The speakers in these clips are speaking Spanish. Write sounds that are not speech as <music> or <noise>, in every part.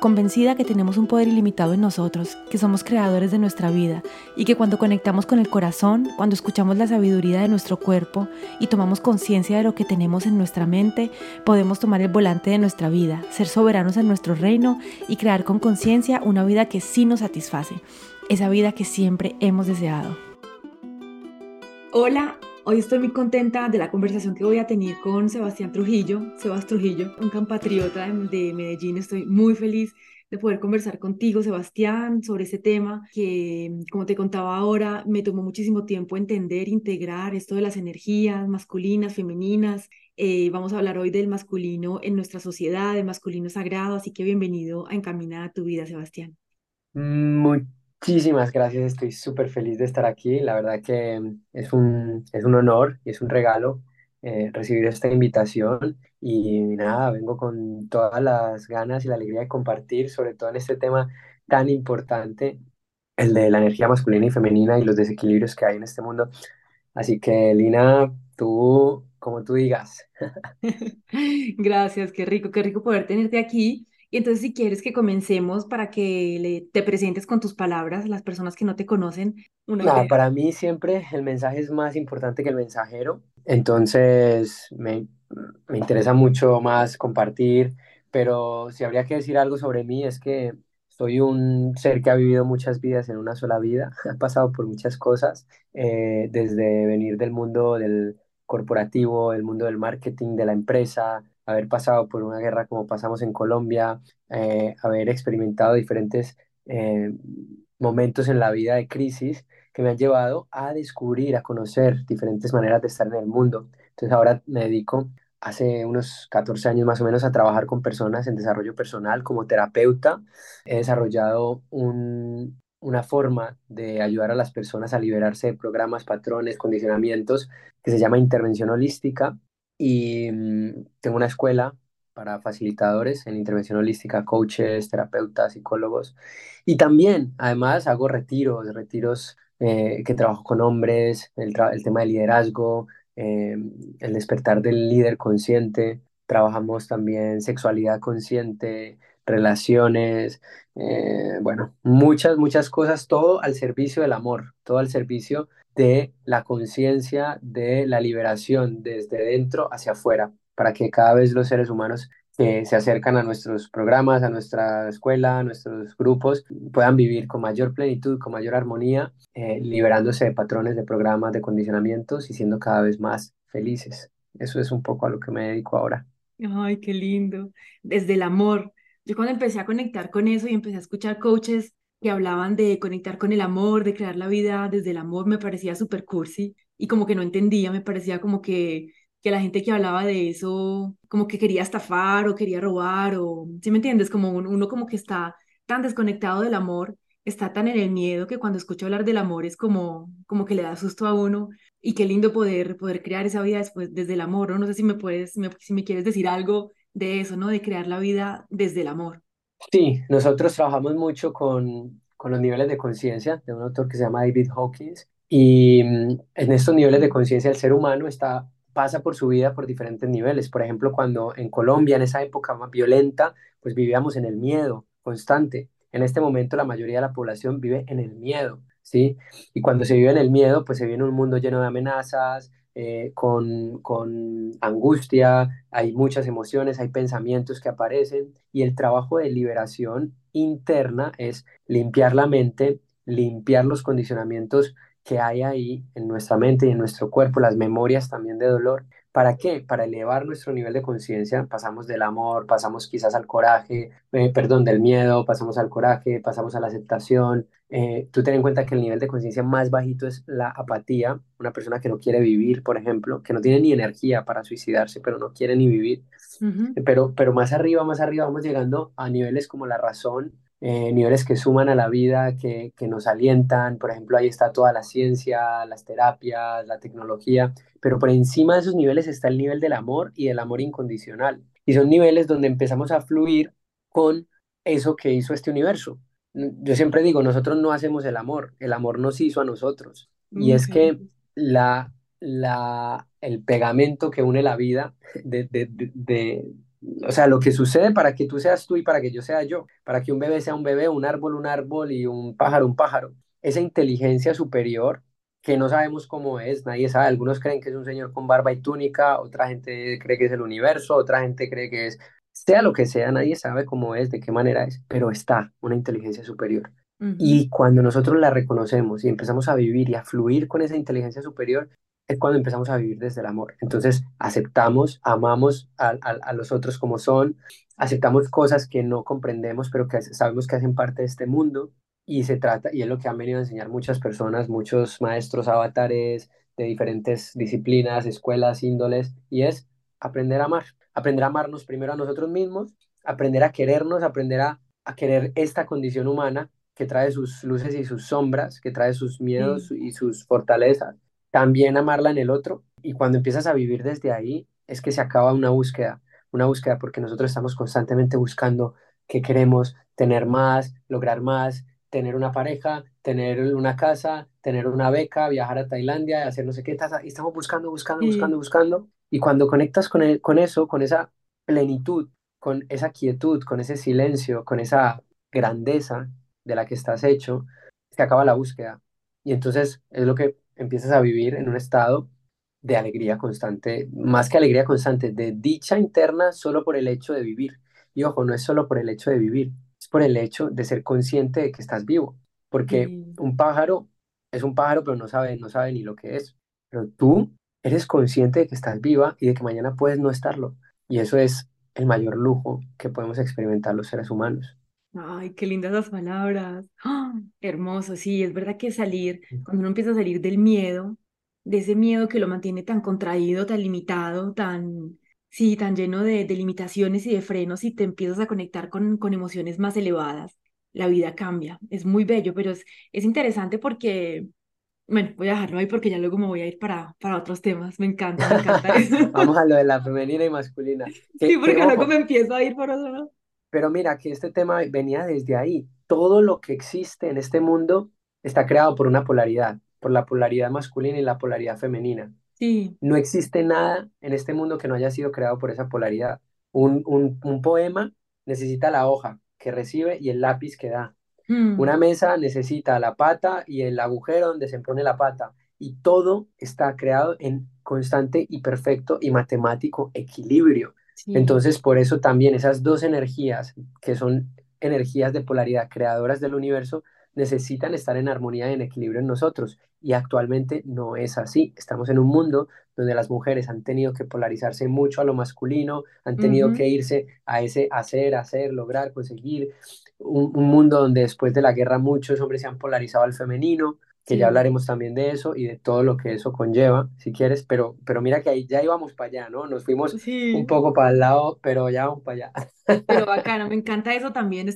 convencida que tenemos un poder ilimitado en nosotros, que somos creadores de nuestra vida y que cuando conectamos con el corazón, cuando escuchamos la sabiduría de nuestro cuerpo y tomamos conciencia de lo que tenemos en nuestra mente, podemos tomar el volante de nuestra vida, ser soberanos en nuestro reino y crear con conciencia una vida que sí nos satisface, esa vida que siempre hemos deseado. Hola, Hoy estoy muy contenta de la conversación que voy a tener con Sebastián Trujillo, Sebas Trujillo, un compatriota de Medellín. Estoy muy feliz de poder conversar contigo, Sebastián, sobre ese tema que, como te contaba ahora, me tomó muchísimo tiempo entender, integrar esto de las energías masculinas, femeninas. Eh, vamos a hablar hoy del masculino en nuestra sociedad, del masculino sagrado, así que bienvenido a Encaminar a tu vida, Sebastián. Muy Muchísimas gracias, estoy súper feliz de estar aquí. La verdad que es un, es un honor y es un regalo eh, recibir esta invitación y nada, vengo con todas las ganas y la alegría de compartir, sobre todo en este tema tan importante, el de la energía masculina y femenina y los desequilibrios que hay en este mundo. Así que, Lina, tú, como tú digas. <laughs> Gracias, qué rico, qué rico poder tenerte aquí. Y entonces si quieres que comencemos para que le, te presentes con tus palabras las personas que no te conocen. Una para mí siempre el mensaje es más importante que el mensajero, entonces me, me interesa mucho más compartir, pero si habría que decir algo sobre mí es que soy un ser que ha vivido muchas vidas en una sola vida, <laughs> ha pasado por muchas cosas, eh, desde venir del mundo del corporativo, el mundo del marketing, de la empresa, haber pasado por una guerra como pasamos en Colombia, eh, haber experimentado diferentes eh, momentos en la vida de crisis que me han llevado a descubrir, a conocer diferentes maneras de estar en el mundo. Entonces ahora me dedico hace unos 14 años más o menos a trabajar con personas en desarrollo personal como terapeuta. He desarrollado un, una forma de ayudar a las personas a liberarse de programas, patrones, condicionamientos que se llama intervención holística y mm, tengo una escuela para facilitadores en intervención holística, coaches, terapeutas, psicólogos. Y también, además, hago retiros, retiros eh, que trabajo con hombres, el, tema de liderazgo, eh, el despertar del líder consciente. Trabajamos también sexualidad consciente, relaciones, eh, bueno, muchas, muchas cosas, todo al servicio del amor, todo al servicio de la conciencia, de la liberación desde dentro hacia afuera, para que cada vez los seres humanos que se acercan a nuestros programas, a nuestra escuela, a nuestros grupos, puedan vivir con mayor plenitud, con mayor armonía, eh, liberándose de patrones, de programas, de condicionamientos y siendo cada vez más felices. Eso es un poco a lo que me dedico ahora. Ay, qué lindo. Desde el amor. Yo cuando empecé a conectar con eso y empecé a escuchar coaches que hablaban de conectar con el amor, de crear la vida desde el amor, me parecía súper cursi y como que no entendía, me parecía como que, que la gente que hablaba de eso como que quería estafar o quería robar o, ¿sí me entiendes? Como uno, como que está tan desconectado del amor, está tan en el miedo que cuando escucho hablar del amor es como, como que le da susto a uno y qué lindo poder, poder crear esa vida después desde el amor, ¿no? No sé si me puedes, si me quieres decir algo de eso, ¿no? De crear la vida desde el amor. Sí, nosotros trabajamos mucho con, con los niveles de conciencia de un autor que se llama David Hawkins y mm, en estos niveles de conciencia el ser humano está, pasa por su vida por diferentes niveles. Por ejemplo, cuando en Colombia, en esa época más violenta, pues vivíamos en el miedo constante. En este momento la mayoría de la población vive en el miedo, ¿sí? Y cuando se vive en el miedo, pues se vive en un mundo lleno de amenazas, eh, con, con angustia, hay muchas emociones, hay pensamientos que aparecen y el trabajo de liberación interna es limpiar la mente, limpiar los condicionamientos que hay ahí en nuestra mente y en nuestro cuerpo, las memorias también de dolor ¿Para qué? Para elevar nuestro nivel de conciencia. Pasamos del amor, pasamos quizás al coraje, eh, perdón, del miedo, pasamos al coraje, pasamos a la aceptación. Eh, tú ten en cuenta que el nivel de conciencia más bajito es la apatía, una persona que no quiere vivir, por ejemplo, que no tiene ni energía para suicidarse, pero no quiere ni vivir. pero, pero más arriba, más arriba vamos llegando a niveles como la razón, eh, niveles que suman a la vida, que, que nos alientan. Por ejemplo, ahí está toda la ciencia, las terapias, la tecnología, pero por encima de esos niveles está el nivel del amor y del amor incondicional. Y son niveles donde empezamos a fluir con eso que hizo este universo. Yo siempre digo, nosotros no hacemos el amor, el amor nos hizo a nosotros. Y es que la, la, el pegamento que une la vida <laughs> de, de, de, o sea, lo que sucede para que tú seas tú y para que yo sea yo, para que un bebé sea un bebé, un árbol un árbol y un pájaro un pájaro. Esa inteligencia superior que no sabemos cómo es, nadie sabe, algunos creen que es un señor con barba y túnica, otra gente cree que es el universo, otra gente cree que es, sea lo que sea, nadie sabe cómo es, de qué manera es, pero está una inteligencia superior. Y cuando nosotros la reconocemos y empezamos a vivir y a fluir con esa inteligencia superior, es cuando empezamos a vivir desde el amor. Entonces aceptamos, amamos a, a, los otros como son, aceptamos cosas que no comprendemos, pero que sabemos que hacen parte de este mundo. Y se trata, y es lo que han venido a enseñar muchas personas, muchos maestros avatares de diferentes disciplinas, escuelas, índoles, y es aprender a amar. Aprender a amarnos primero a nosotros mismos, aprender a querernos, aprender a, a querer esta condición humana que trae sus luces y sus sombras, que trae sus miedos y sus fortalezas, también amarla en el otro. Y cuando empiezas a vivir desde ahí, es que se acaba una búsqueda, una búsqueda porque nosotros estamos constantemente buscando qué queremos, tener más, lograr más, tener una pareja, tener una casa, tener una beca, viajar a Tailandia, hacer no sé qué, y estamos buscando, buscando, buscando, buscando. Y cuando conectas con, el, con eso, con esa plenitud, con esa quietud, con ese silencio, con esa grandeza de la que estás hecho, se acaba la búsqueda. Y entonces es lo que empiezas a vivir en un estado de alegría constante, más que alegría constante, de dicha interna solo por el hecho de vivir. Y ojo, no es solo por el hecho de vivir, es por el hecho de ser consciente de que estás vivo, porque un pájaro es un pájaro, pero no sabe, no sabe ni lo que es. Pero tú eres consciente de que estás viva y de que mañana puedes no estarlo. Y eso es el mayor lujo que podemos experimentar los seres humanos. Ay, qué lindas las palabras. ¡Ah! Hermoso, sí, es verdad que salir, cuando uno empieza a salir del miedo, de ese miedo que lo mantiene tan contraído, tan limitado, tan, sí, tan lleno de, de limitaciones y de frenos, y te empiezas a conectar con, con emociones más elevadas, la vida cambia. Es muy bello, pero es, es interesante porque, bueno, voy a dejarlo ahí porque ya luego me voy a ir para, para otros temas. Me encanta, me encanta <laughs> eso. Vamos a lo de la femenina y masculina. <laughs> Sí, porque luego me empiezo a ir por otro lado. Pero mira que este tema venía desde ahí. Todo lo que existe en este mundo está creado por una polaridad, por la polaridad masculina y la polaridad femenina. Sí. No existe nada en este mundo que no haya sido creado por esa polaridad. Un, un, poema necesita la hoja que recibe y el lápiz que da. Hmm. Una mesa necesita la pata y el agujero donde se pone la pata. Y todo está creado en constante y perfecto y matemático equilibrio. Entonces, por eso también esas dos energías, que son energías de polaridad creadoras del universo, necesitan estar en armonía y en equilibrio en nosotros. Y actualmente no es así. Estamos en un mundo donde las mujeres han tenido que polarizarse mucho a lo masculino, han tenido que irse a ese hacer, hacer, lograr, conseguir. Un, un, mundo donde después de la guerra muchos hombres se han polarizado al femenino, que ya hablaremos también de eso y de todo lo que eso conlleva, si quieres, pero, pero mira que ahí ya íbamos para allá, ¿no? Nos fuimos un poco para el lado, pero ya vamos para allá. Pero <laughs> bacano, me encanta eso también.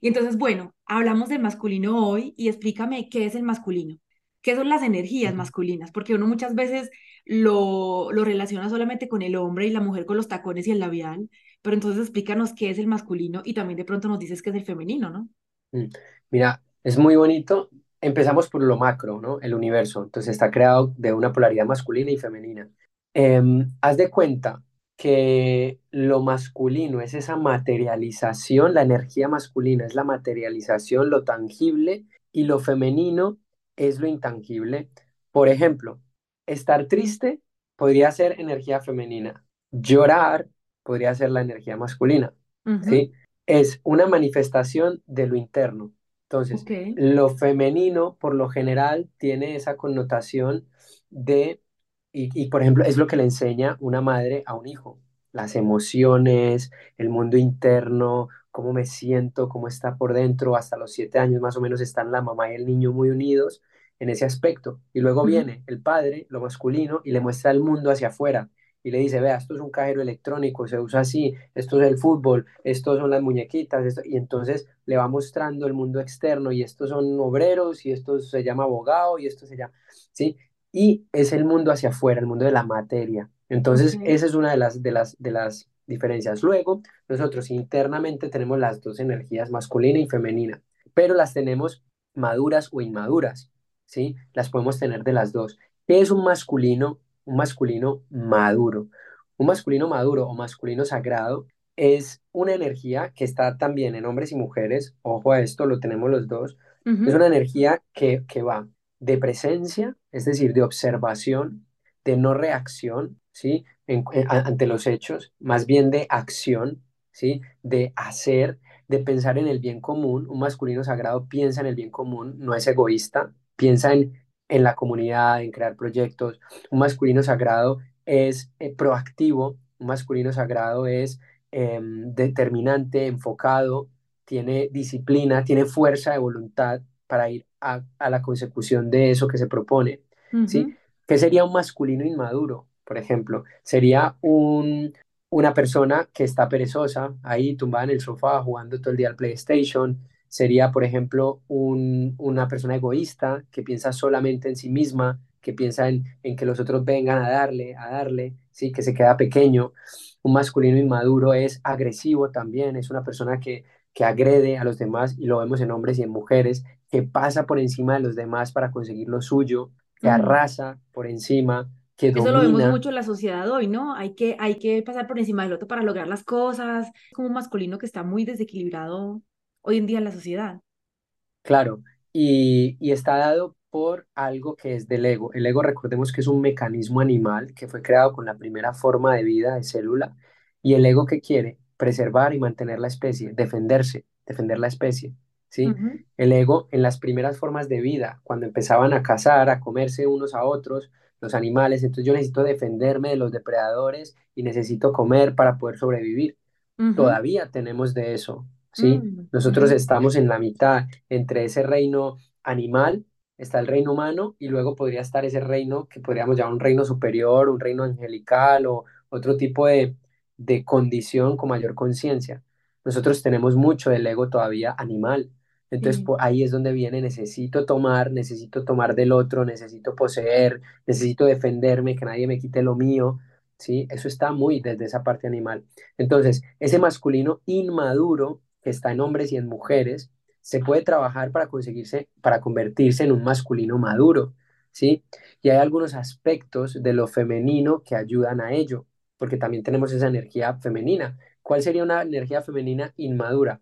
Y entonces, bueno, hablamos del masculino hoy y explícame qué es el masculino, qué son las energías masculinas, porque uno muchas veces lo, lo relaciona solamente con el hombre y la mujer con los tacones y el labial, pero entonces explícanos qué es el masculino y también de pronto nos dices qué es el femenino, ¿no? Mm, mira, es muy bonito empezamos por lo macro, ¿no? El universo. Entonces está creado de una polaridad masculina y femenina. Em, haz de cuenta que lo masculino es esa materialización, la energía masculina es la materialización, lo tangible, y lo femenino es lo intangible. Por ejemplo, estar triste podría ser energía femenina, llorar podría ser la energía masculina, ¿sí? Es una manifestación de lo interno. Entonces, lo femenino por lo general tiene esa connotación de, y, por ejemplo, es lo que le enseña una madre a un hijo, las emociones, el mundo interno, cómo me siento, cómo está por dentro, hasta los siete años más o menos están la mamá y el niño muy unidos en ese aspecto. Y luego viene el padre, lo masculino, y le muestra el mundo hacia afuera, y le dice, vea, esto es un cajero electrónico, se usa así, esto es el fútbol, esto son las muñequitas, esto, y entonces le va mostrando el mundo externo y estos son obreros y esto se llama abogado y esto se llama, ¿sí? Y es el mundo hacia afuera, el mundo de la materia. Entonces, esa es una de las, de las, de las diferencias. Luego, nosotros internamente tenemos las dos energías, masculina y femenina, pero las tenemos maduras o inmaduras, ¿sí? Las podemos tener de las dos. ¿Qué es un masculino? Un masculino maduro. Un masculino maduro o masculino sagrado es una energía que está también en hombres y mujeres, ojo a esto, lo tenemos los dos, es una energía que, que va de presencia, es decir, de observación, de no reacción, ¿sí? ante los hechos, más bien de acción, ¿sí? De hacer, de pensar en el bien común. Un masculino sagrado piensa en el bien común, no es egoísta, piensa en, en la comunidad, en crear proyectos. Un masculino sagrado es eh, proactivo, un masculino sagrado es em, determinante, enfocado, tiene disciplina, tiene fuerza de voluntad para ir a, la consecución de eso que se propone. ¿sí? ¿Qué sería un masculino inmaduro? Por ejemplo, sería un, una persona que está perezosa, ahí tumbada en el sofá jugando todo el día al PlayStation. Sería, por ejemplo, un, una persona egoísta que piensa solamente en sí misma, que piensa en, en, que los otros vengan a darle, a darle, ¿sí? que se queda pequeño. Un masculino inmaduro es agresivo también, es una persona que, que agrede a los demás y lo vemos en hombres y en mujeres, que pasa por encima de los demás para conseguir lo suyo, que arrasa por encima, eso lo vemos mucho en la sociedad hoy, ¿no? Hay que, hay que pasar por encima del otro para lograr las cosas. como un masculino que está muy desequilibrado hoy en día en la sociedad. Claro, y, y está dado por algo que es del ego. El ego, recordemos que es un mecanismo animal que fue creado con la primera forma de vida de célula. ¿Y el ego que quiere? Preservar y mantener la especie, defenderse, defender la especie. ¿sí? El ego en las primeras formas de vida, cuando empezaban a cazar, a comerse unos a otros, los animales, entonces yo necesito defenderme de los depredadores y necesito comer para poder sobrevivir. Todavía tenemos de eso, ¿sí? Mm, Nosotros estamos en la mitad entre ese reino animal, está el reino humano y luego podría estar ese reino que podríamos llamar un reino superior, un reino angelical o otro tipo de, de condición con mayor conciencia. Nosotros tenemos mucho del ego todavía animal, entonces ahí es donde viene, necesito tomar, necesito tomar del otro, necesito poseer, necesito defenderme, que nadie me quite lo mío, ¿sí? Eso está muy desde esa parte animal. Entonces, ese masculino inmaduro que está en hombres y en mujeres, se puede trabajar para conseguirse, para convertirse en un masculino maduro, ¿sí? Y hay algunos aspectos de lo femenino que ayudan a ello, porque también tenemos esa energía femenina. ¿Cuál sería una energía femenina inmadura?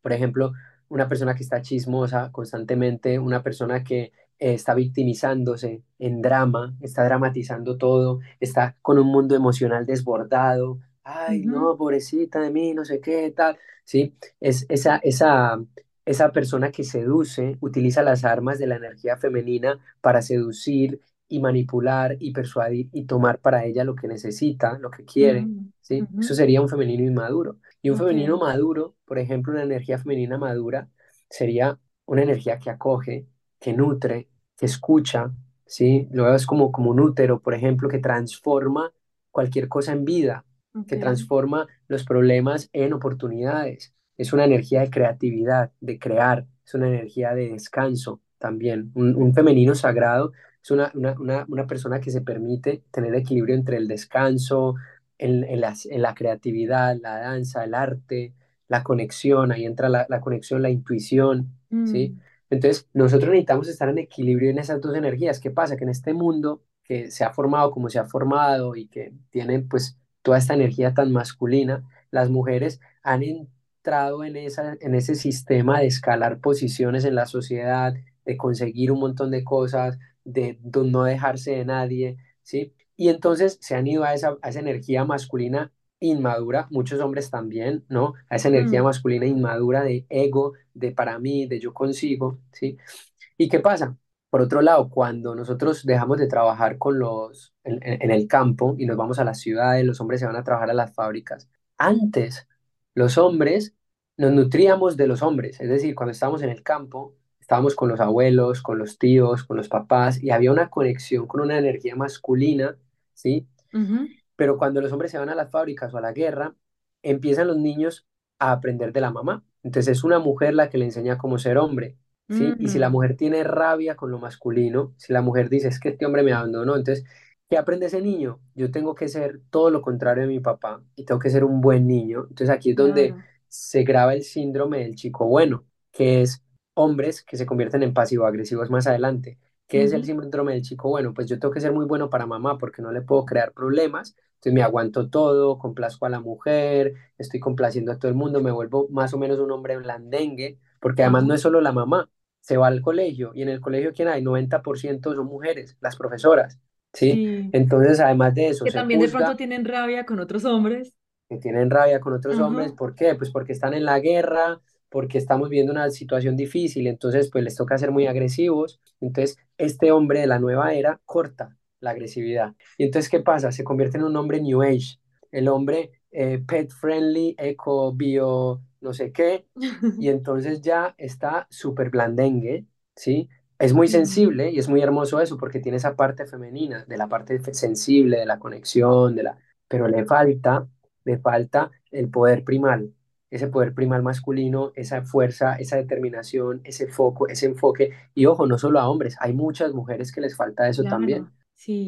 Por ejemplo, una persona que está chismosa constantemente, una persona que eh, está victimizándose en drama, está dramatizando todo, está con un mundo emocional desbordado, ay, no, pobrecita de mí, no sé qué, tal, ¿sí? Es esa, esa, esa persona que seduce, utiliza las armas de la energía femenina para seducir y manipular y persuadir y tomar para ella lo que necesita, lo que quiere, mm, ¿sí? Eso sería un femenino inmaduro. Y un femenino maduro, por ejemplo, una energía femenina madura, sería una energía que acoge, que nutre, que escucha, ¿sí? Luego es como, como un útero, por ejemplo, que transforma cualquier cosa en vida, que transforma los problemas en oportunidades. Es una energía de creatividad, de crear, es una energía de descanso también. Un, femenino sagrado es una, una, una persona que se permite tener equilibrio entre el descanso, en, la, creatividad, la danza, el arte, la conexión, ahí entra la, conexión, la intuición, ¿sí? Mm. Entonces, nosotros necesitamos estar en equilibrio en esas dos energías. ¿Qué pasa? Que en este mundo que se ha formado como se ha formado y que tiene pues toda esta energía tan masculina, las mujeres han entrado en, esa, en ese sistema de escalar posiciones en la sociedad, de conseguir un montón de cosas, de, de no dejarse de nadie, ¿sí? Y entonces se han ido a esa, esa energía masculina inmadura, muchos hombres también, ¿no? A esa energía mm. masculina inmadura de ego, de para mí, de yo consigo, ¿sí? ¿Y qué pasa? Por otro lado, cuando nosotros dejamos de trabajar con los, en, en, el campo y nos vamos a las ciudades, los hombres se van a trabajar a las fábricas. Antes, los hombres nos nutríamos de los hombres, es decir, cuando estábamos en el campo, estábamos con los abuelos, con los tíos, con los papás, y había una conexión con una energía masculina ¿sí? pero cuando los hombres se van a las fábricas o a la guerra, empiezan los niños a aprender de la mamá. Entonces es una mujer la que le enseña cómo ser hombre, ¿sí? Y si la mujer tiene rabia con lo masculino, si la mujer dice, es que este hombre me abandonó, entonces, ¿qué aprende ese niño? Yo tengo que ser todo lo contrario de mi papá y tengo que ser un buen niño. Entonces aquí es donde se graba el síndrome del chico bueno, que es hombres que se convierten en pasivo-agresivos más adelante. ¿Qué es el síndrome del chico bueno? Pues yo tengo que ser muy bueno para mamá porque no le puedo crear problemas, entonces me aguanto todo, complazco a la mujer, estoy complaciendo a todo el mundo, me vuelvo más o menos un hombre blandengue, porque además no es solo la mamá, se va al colegio y en el colegio ¿quién hay? 90% son mujeres, las profesoras, ¿sí? Entonces además de eso... Que también de pronto tienen rabia con otros hombres. Que tienen rabia con otros hombres, ¿por qué? Pues porque están en la guerra, porque estamos viviendo una situación difícil, entonces pues les toca ser muy agresivos. Entonces este hombre de la nueva era corta la agresividad. Y entonces, ¿qué pasa? Se convierte en un hombre New Age, el hombre eh, pet friendly, eco, bio, no sé qué, <laughs> y entonces ya está súper blandengue, ¿sí? Es muy sensible y es muy hermoso eso porque tiene esa parte femenina, de la parte sensible, de la conexión, de la... pero le falta, le falta el poder primal, ese poder primal masculino, esa fuerza, esa determinación, ese foco, ese enfoque. Y ojo, no solo a hombres, hay muchas mujeres que les falta eso también,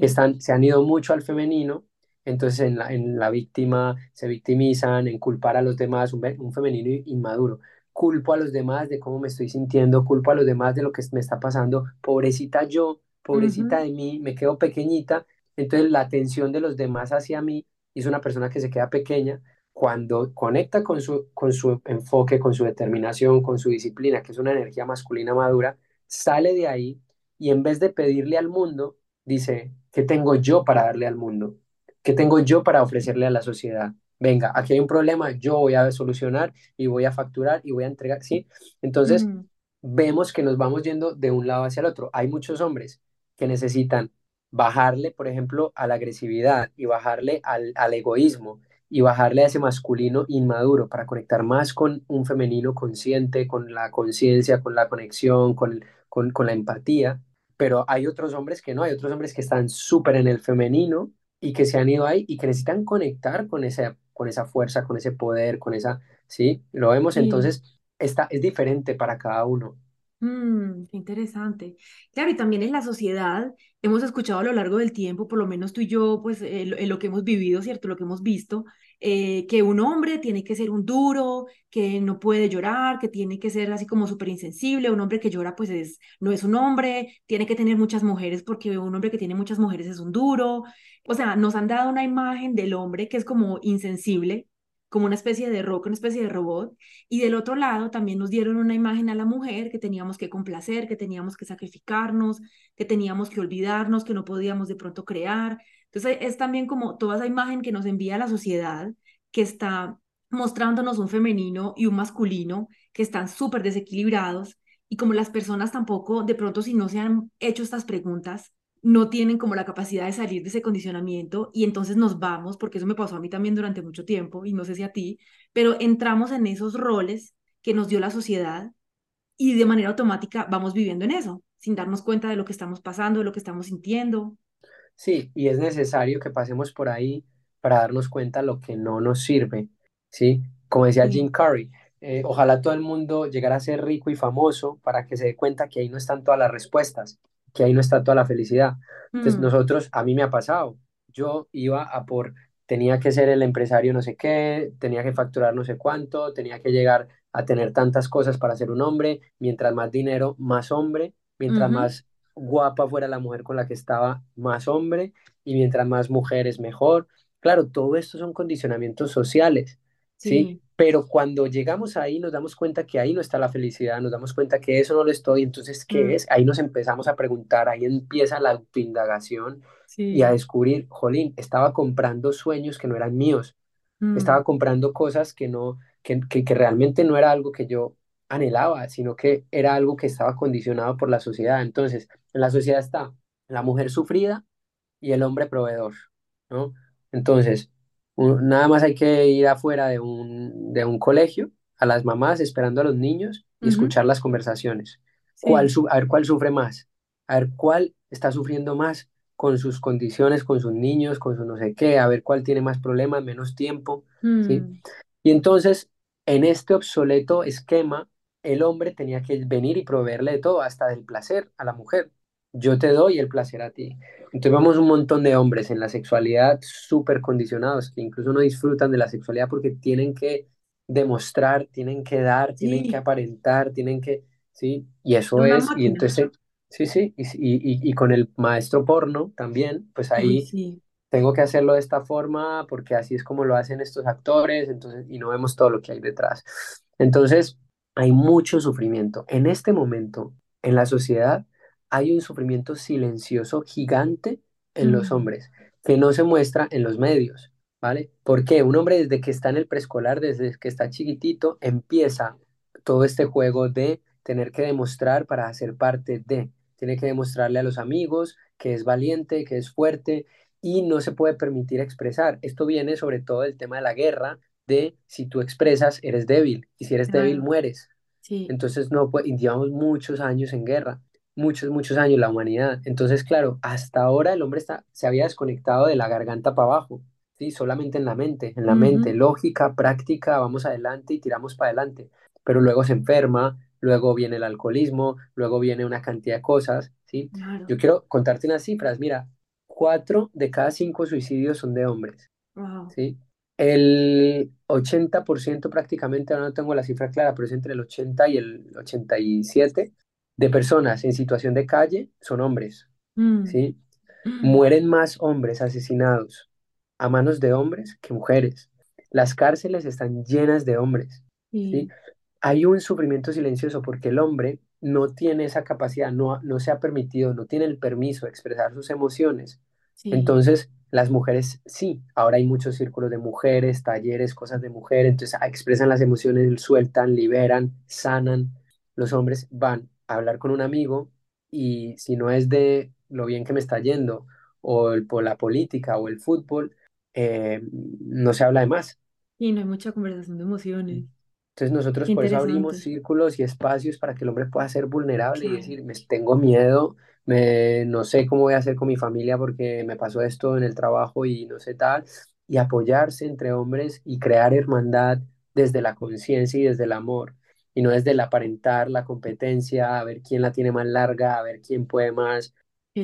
que están, se han ido mucho al femenino, entonces en la, en la víctima se victimizan, en culpar a los demás, un, un femenino inmaduro. Culpo a los demás de cómo me estoy sintiendo, culpo a los demás de lo que me está pasando, pobrecita yo, pobrecita de mí, me quedo pequeñita, entonces la atención de los demás hacia mí es una persona que se queda pequeña, cuando conecta con su, con su enfoque, con su determinación, con su disciplina, que es una energía masculina madura, sale de ahí y en vez de pedirle al mundo, dice, ¿qué tengo yo para darle al mundo? ¿Qué tengo yo para ofrecerle a la sociedad? Venga, aquí hay un problema, yo voy a solucionar y voy a facturar y voy a entregar, ¿sí? Entonces, mm. vemos que nos vamos yendo de un lado hacia el otro. Hay muchos hombres que necesitan bajarle, por ejemplo, a la agresividad y bajarle al, al egoísmo y bajarle a ese masculino inmaduro para conectar más con un femenino consciente, con la conciencia, con la conexión, con, con, con la empatía. Pero hay otros hombres que no, hay otros hombres que están súper en el femenino y que se han ido ahí y que necesitan conectar con esa, con esa fuerza, con ese poder, con esa, ¿sí? Lo vemos entonces, está, es diferente para cada uno. Mm, interesante. Claro, y también en la sociedad hemos escuchado a lo largo del tiempo, por lo menos tú y yo, pues en lo que hemos vivido, ¿cierto? Lo que hemos visto, eh, que un hombre tiene que ser un duro, que no puede llorar, que tiene que ser así como súper insensible, un hombre que llora pues es, no es un hombre, tiene que tener muchas mujeres porque un hombre que tiene muchas mujeres es un duro. O sea, nos han dado una imagen del hombre que es como insensible, como una especie de rock, una especie de robot, y del otro lado también nos dieron una imagen a la mujer que teníamos que complacer, que teníamos que sacrificarnos, que teníamos que olvidarnos, que no podíamos de pronto crear. Entonces es también como toda esa imagen que nos envía la sociedad, que está mostrándonos un femenino y un masculino que están súper desequilibrados y como las personas tampoco, de pronto si no se han hecho estas preguntas, no tienen como la capacidad de salir de ese condicionamiento y entonces nos vamos, porque eso me pasó a mí también durante mucho tiempo y no sé si a ti, pero entramos en esos roles que nos dio la sociedad y de manera automática vamos viviendo en eso, sin darnos cuenta de lo que estamos pasando, de lo que estamos sintiendo. Sí, y es necesario que pasemos por ahí para darnos cuenta de lo que no nos sirve, ¿sí? Como decía Jim Carrey, eh, ojalá todo el mundo llegara a ser rico y famoso para que se dé cuenta que ahí no están todas las respuestas que ahí no está toda la felicidad. Entonces, mm. nosotros, a mí me ha pasado, yo iba a por, tenía que ser el empresario no sé qué, tenía que facturar no sé cuánto, tenía que llegar a tener tantas cosas para ser un hombre, mientras más dinero, más hombre, mientras más guapa fuera la mujer con la que estaba, más hombre, y mientras más mujeres, mejor. Claro, todo esto son condicionamientos sociales, ¿sí? Pero cuando llegamos ahí nos damos cuenta que ahí no está la felicidad, nos damos cuenta que eso no lo estoy, entonces, ¿qué mm. es? Ahí nos empezamos a preguntar, ahí empieza la autoindagación y a descubrir, jolín, estaba comprando sueños que no eran míos, mm. estaba comprando cosas que, no, que, que, que realmente no era algo que yo anhelaba, sino que era algo que estaba condicionado por la sociedad. Entonces, en la sociedad está la mujer sufrida y el hombre proveedor, ¿no? Entonces, nada más hay que ir afuera de un, de un colegio, a las mamás esperando a los niños y escuchar las conversaciones. ¿Cuál a ver cuál sufre más, a ver cuál está sufriendo más con sus condiciones, con sus niños, con su no sé qué, a ver cuál tiene más problemas, menos tiempo, ¿sí? Mm, Y entonces, en este obsoleto esquema, el hombre tenía que venir y proveerle de todo, hasta del placer a la mujer. Yo te doy el placer a ti. Entonces vemos un montón de hombres en la sexualidad súper condicionados, que incluso no disfrutan de la sexualidad porque tienen que demostrar, tienen que dar, tienen que sí, aparentar, tienen que, ¿sí? Y eso una es, y máquina. entonces, sí, sí, y, y, y y con el maestro porno también, pues ahí sí. tengo que hacerlo de esta forma porque así es como lo hacen estos actores, entonces, y no vemos todo lo que hay detrás. Entonces, hay mucho sufrimiento. En este momento, en la sociedad, hay un sufrimiento silencioso gigante en los hombres que no se muestra en los medios, ¿vale? Porque un hombre desde que está en el preescolar, desde que está chiquitito, empieza todo este juego de tener que demostrar para hacer parte de, tiene que demostrarle a los amigos que es valiente, que es fuerte, y no se puede permitir expresar. Esto viene sobre todo del tema de la guerra, de si tú expresas, eres débil, y si eres débil, mueres. sí. Entonces, no, pues, llevamos muchos años en guerra, muchos, muchos años la humanidad. Entonces, claro, hasta ahora el hombre está, se había desconectado de la garganta para abajo, ¿sí? Solamente en la mente, en la mente, lógica, práctica, vamos adelante y tiramos para adelante. Pero luego se enferma, luego viene el alcoholismo, luego viene una cantidad de cosas, ¿sí? claro. Yo quiero contarte unas cifras. Mira, cuatro de cada cinco suicidios son de hombres, Wow. ¿sí? El 80% prácticamente, ahora no tengo la cifra clara, pero es entre el 80 y el 87 de personas en situación de calle son hombres, Mm, ¿sí? mm, Mueren más hombres asesinados a manos de hombres que mujeres. Las cárceles están llenas de hombres, ¿sí? sí, hay un sufrimiento silencioso porque el hombre no tiene esa capacidad, no, no se ha permitido, no tiene el permiso de expresar sus emociones. sí, Entonces, las mujeres sí, ahora hay muchos círculos de mujeres, talleres, cosas de mujeres, entonces ah, expresan las emociones, sueltan, liberan, sanan. Los hombres van hablar con un amigo y si no es de lo bien que me está yendo o el- por la política o el fútbol, eh, no se habla de más. Y no hay mucha conversación de emociones. Entonces nosotros por eso abrimos círculos y espacios para que el hombre pueda ser vulnerable y decir, me tengo miedo, me, no sé cómo voy a hacer con mi familia porque me pasó esto en el trabajo y no sé tal, y apoyarse entre hombres y crear hermandad desde la conciencia y desde el amor, y no desde el aparentar la competencia, a ver quién la tiene más larga, a ver quién puede más,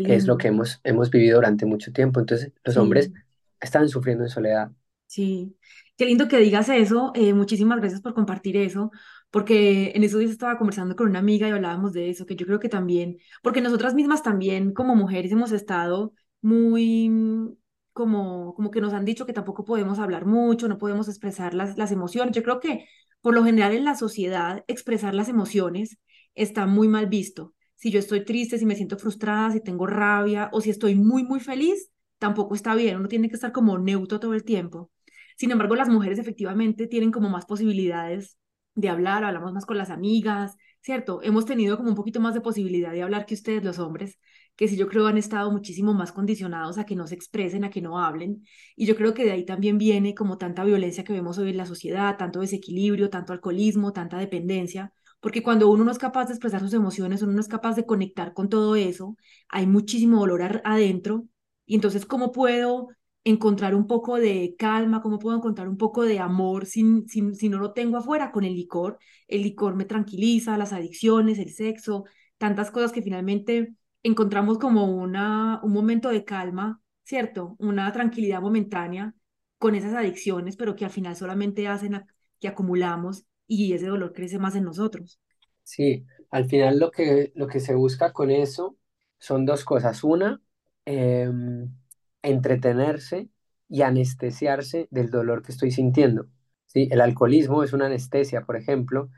que es lo que hemos, hemos vivido durante mucho tiempo. Entonces los hombres Sí. están sufriendo en soledad. Sí, qué lindo que digas eso. eh, muchísimas gracias por compartir eso, porque en esos días estaba conversando con una amiga y hablábamos de eso, que yo creo que también, porque nosotras mismas también como mujeres hemos estado muy como, como que nos han dicho que tampoco podemos hablar mucho, no podemos expresar las, las emociones. Yo creo que por lo general en la sociedad expresar las emociones está muy mal visto. Si yo estoy triste, si me siento frustrada, si tengo rabia o si estoy muy, muy feliz, tampoco está bien. Uno tiene que estar como neutro todo el tiempo. Sin embargo, las mujeres efectivamente tienen como más posibilidades de hablar, hablamos más con las amigas, ¿cierto? Hemos tenido como un poquito más de posibilidad de hablar que ustedes los hombres, que sí yo creo han estado muchísimo más condicionados a que no se expresen, a que no hablen. Y yo creo que de ahí también viene como tanta violencia que vemos hoy en la sociedad, tanto desequilibrio, tanto alcoholismo, tanta dependencia. Porque cuando uno no es capaz de expresar sus emociones, uno no es capaz de conectar con todo eso, hay muchísimo dolor adentro. Y entonces, ¿cómo puedo encontrar un poco de calma, cómo puedo encontrar un poco de amor sin, sin, si no lo tengo afuera con el licor. El licor me tranquiliza, las adicciones, el sexo, tantas cosas que finalmente encontramos como una, un momento de calma, ¿cierto? Una tranquilidad momentánea con esas adicciones, pero que al final solamente hacen que acumulamos y ese dolor crece más en nosotros. Sí, al final lo que, lo que se busca con eso son dos cosas. Una, em, entretenerse y anestesiarse del dolor que estoy sintiendo. ¿sí? El alcoholismo es una anestesia, por ejemplo,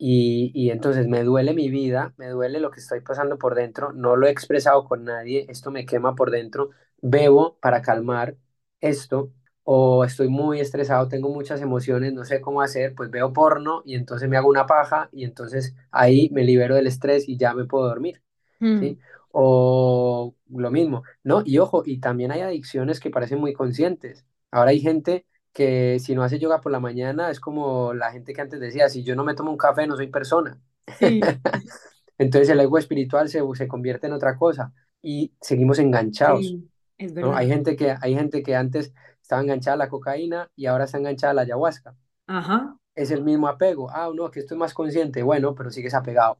y, y entonces me duele mi vida, me duele lo que estoy pasando por dentro, no lo he expresado con nadie, esto me quema por dentro, bebo para calmar esto o estoy muy estresado, tengo muchas emociones, no sé cómo hacer, pues veo porno y entonces me hago una paja y entonces ahí me libero del estrés y ya me puedo dormir, Mm, ¿sí? O lo mismo, ¿no? Y ojo, y también hay adicciones que parecen muy conscientes. Ahora hay gente que si no hace yoga por la mañana es como la gente que antes decía, si yo no me tomo un café no soy persona. sí, <laughs> Entonces el ego espiritual se, se convierte en otra cosa. y seguimos enganchados, Sí, es ¿no? Hay gente que, hay gente que antes estaba enganchada a la cocaína y ahora está enganchada a la ayahuasca. Ajá, Es el mismo apego. Ah, no, que estoy más consciente. Bueno, pero sigues apegado,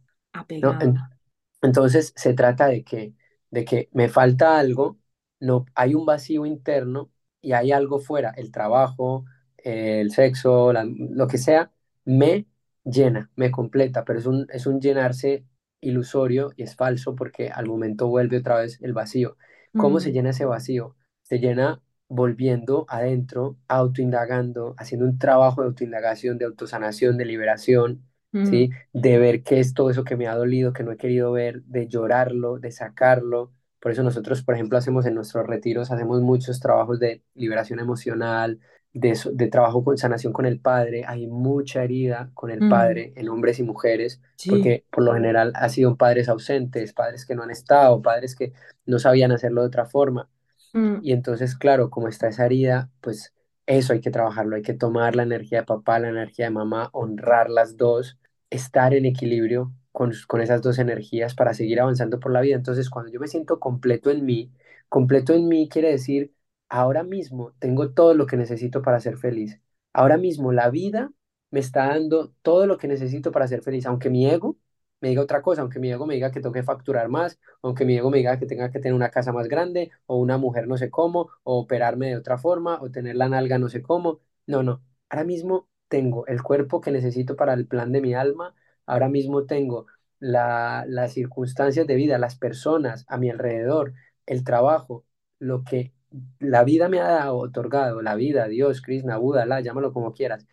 entonces se trata de que, de que me falta algo, no, hay un vacío interno y hay algo fuera, el trabajo, el sexo, la- lo que sea, me llena, me completa, pero es un, es un llenarse ilusorio y es falso porque al momento vuelve otra vez el vacío. ¿Cómo se llena ese vacío? Se llena volviendo adentro, autoindagando, haciendo un trabajo de autoindagación, de autosanación, de liberación, ¿sí? de ver qué es todo eso que me ha dolido, que no he querido ver, de llorarlo, de sacarlo. Por eso nosotros, por ejemplo, hacemos en nuestros retiros, hacemos muchos trabajos de liberación emocional, de, trabajo con sanación con el padre. Hay mucha herida con el mm, padre en hombres y mujeres, sí. porque por lo general ha sido padres ausentes, padres que no han estado, padres que no sabían hacerlo de otra forma. Mm, Y entonces, claro, como está esa herida, pues eso hay que trabajarlo, hay que tomar la energía de papá, la energía de mamá, honrar las dos, estar en equilibrio con, con esas dos energías para seguir avanzando por la vida. Entonces, cuando yo me siento completo en mí, completo en mí quiere decir, ahora mismo tengo todo lo que necesito para ser feliz. Ahora mismo la vida me está dando todo lo que necesito para ser feliz, aunque mi ego me diga otra cosa, aunque mi ego me diga que tengo que facturar más, aunque mi ego me diga que tenga que tener una casa más grande, o una mujer no sé cómo, o operarme de otra forma, o tener la nalga no sé cómo. No, no. Ahora mismo tengo el cuerpo que necesito para el plan de mi alma. Ahora mismo tengo la, las circunstancias de vida, las personas a mi alrededor, el trabajo, lo que la vida me ha dado, otorgado, la vida, Dios, Krishna, Buda, Allah, llámalo como quieras,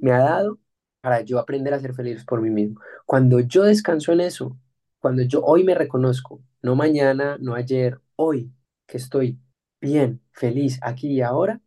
me ha dado para yo aprender a ser feliz por mí mismo. Cuando yo descanso en eso, cuando yo hoy me reconozco, no mañana, no ayer, hoy que estoy bien, feliz aquí y ahora,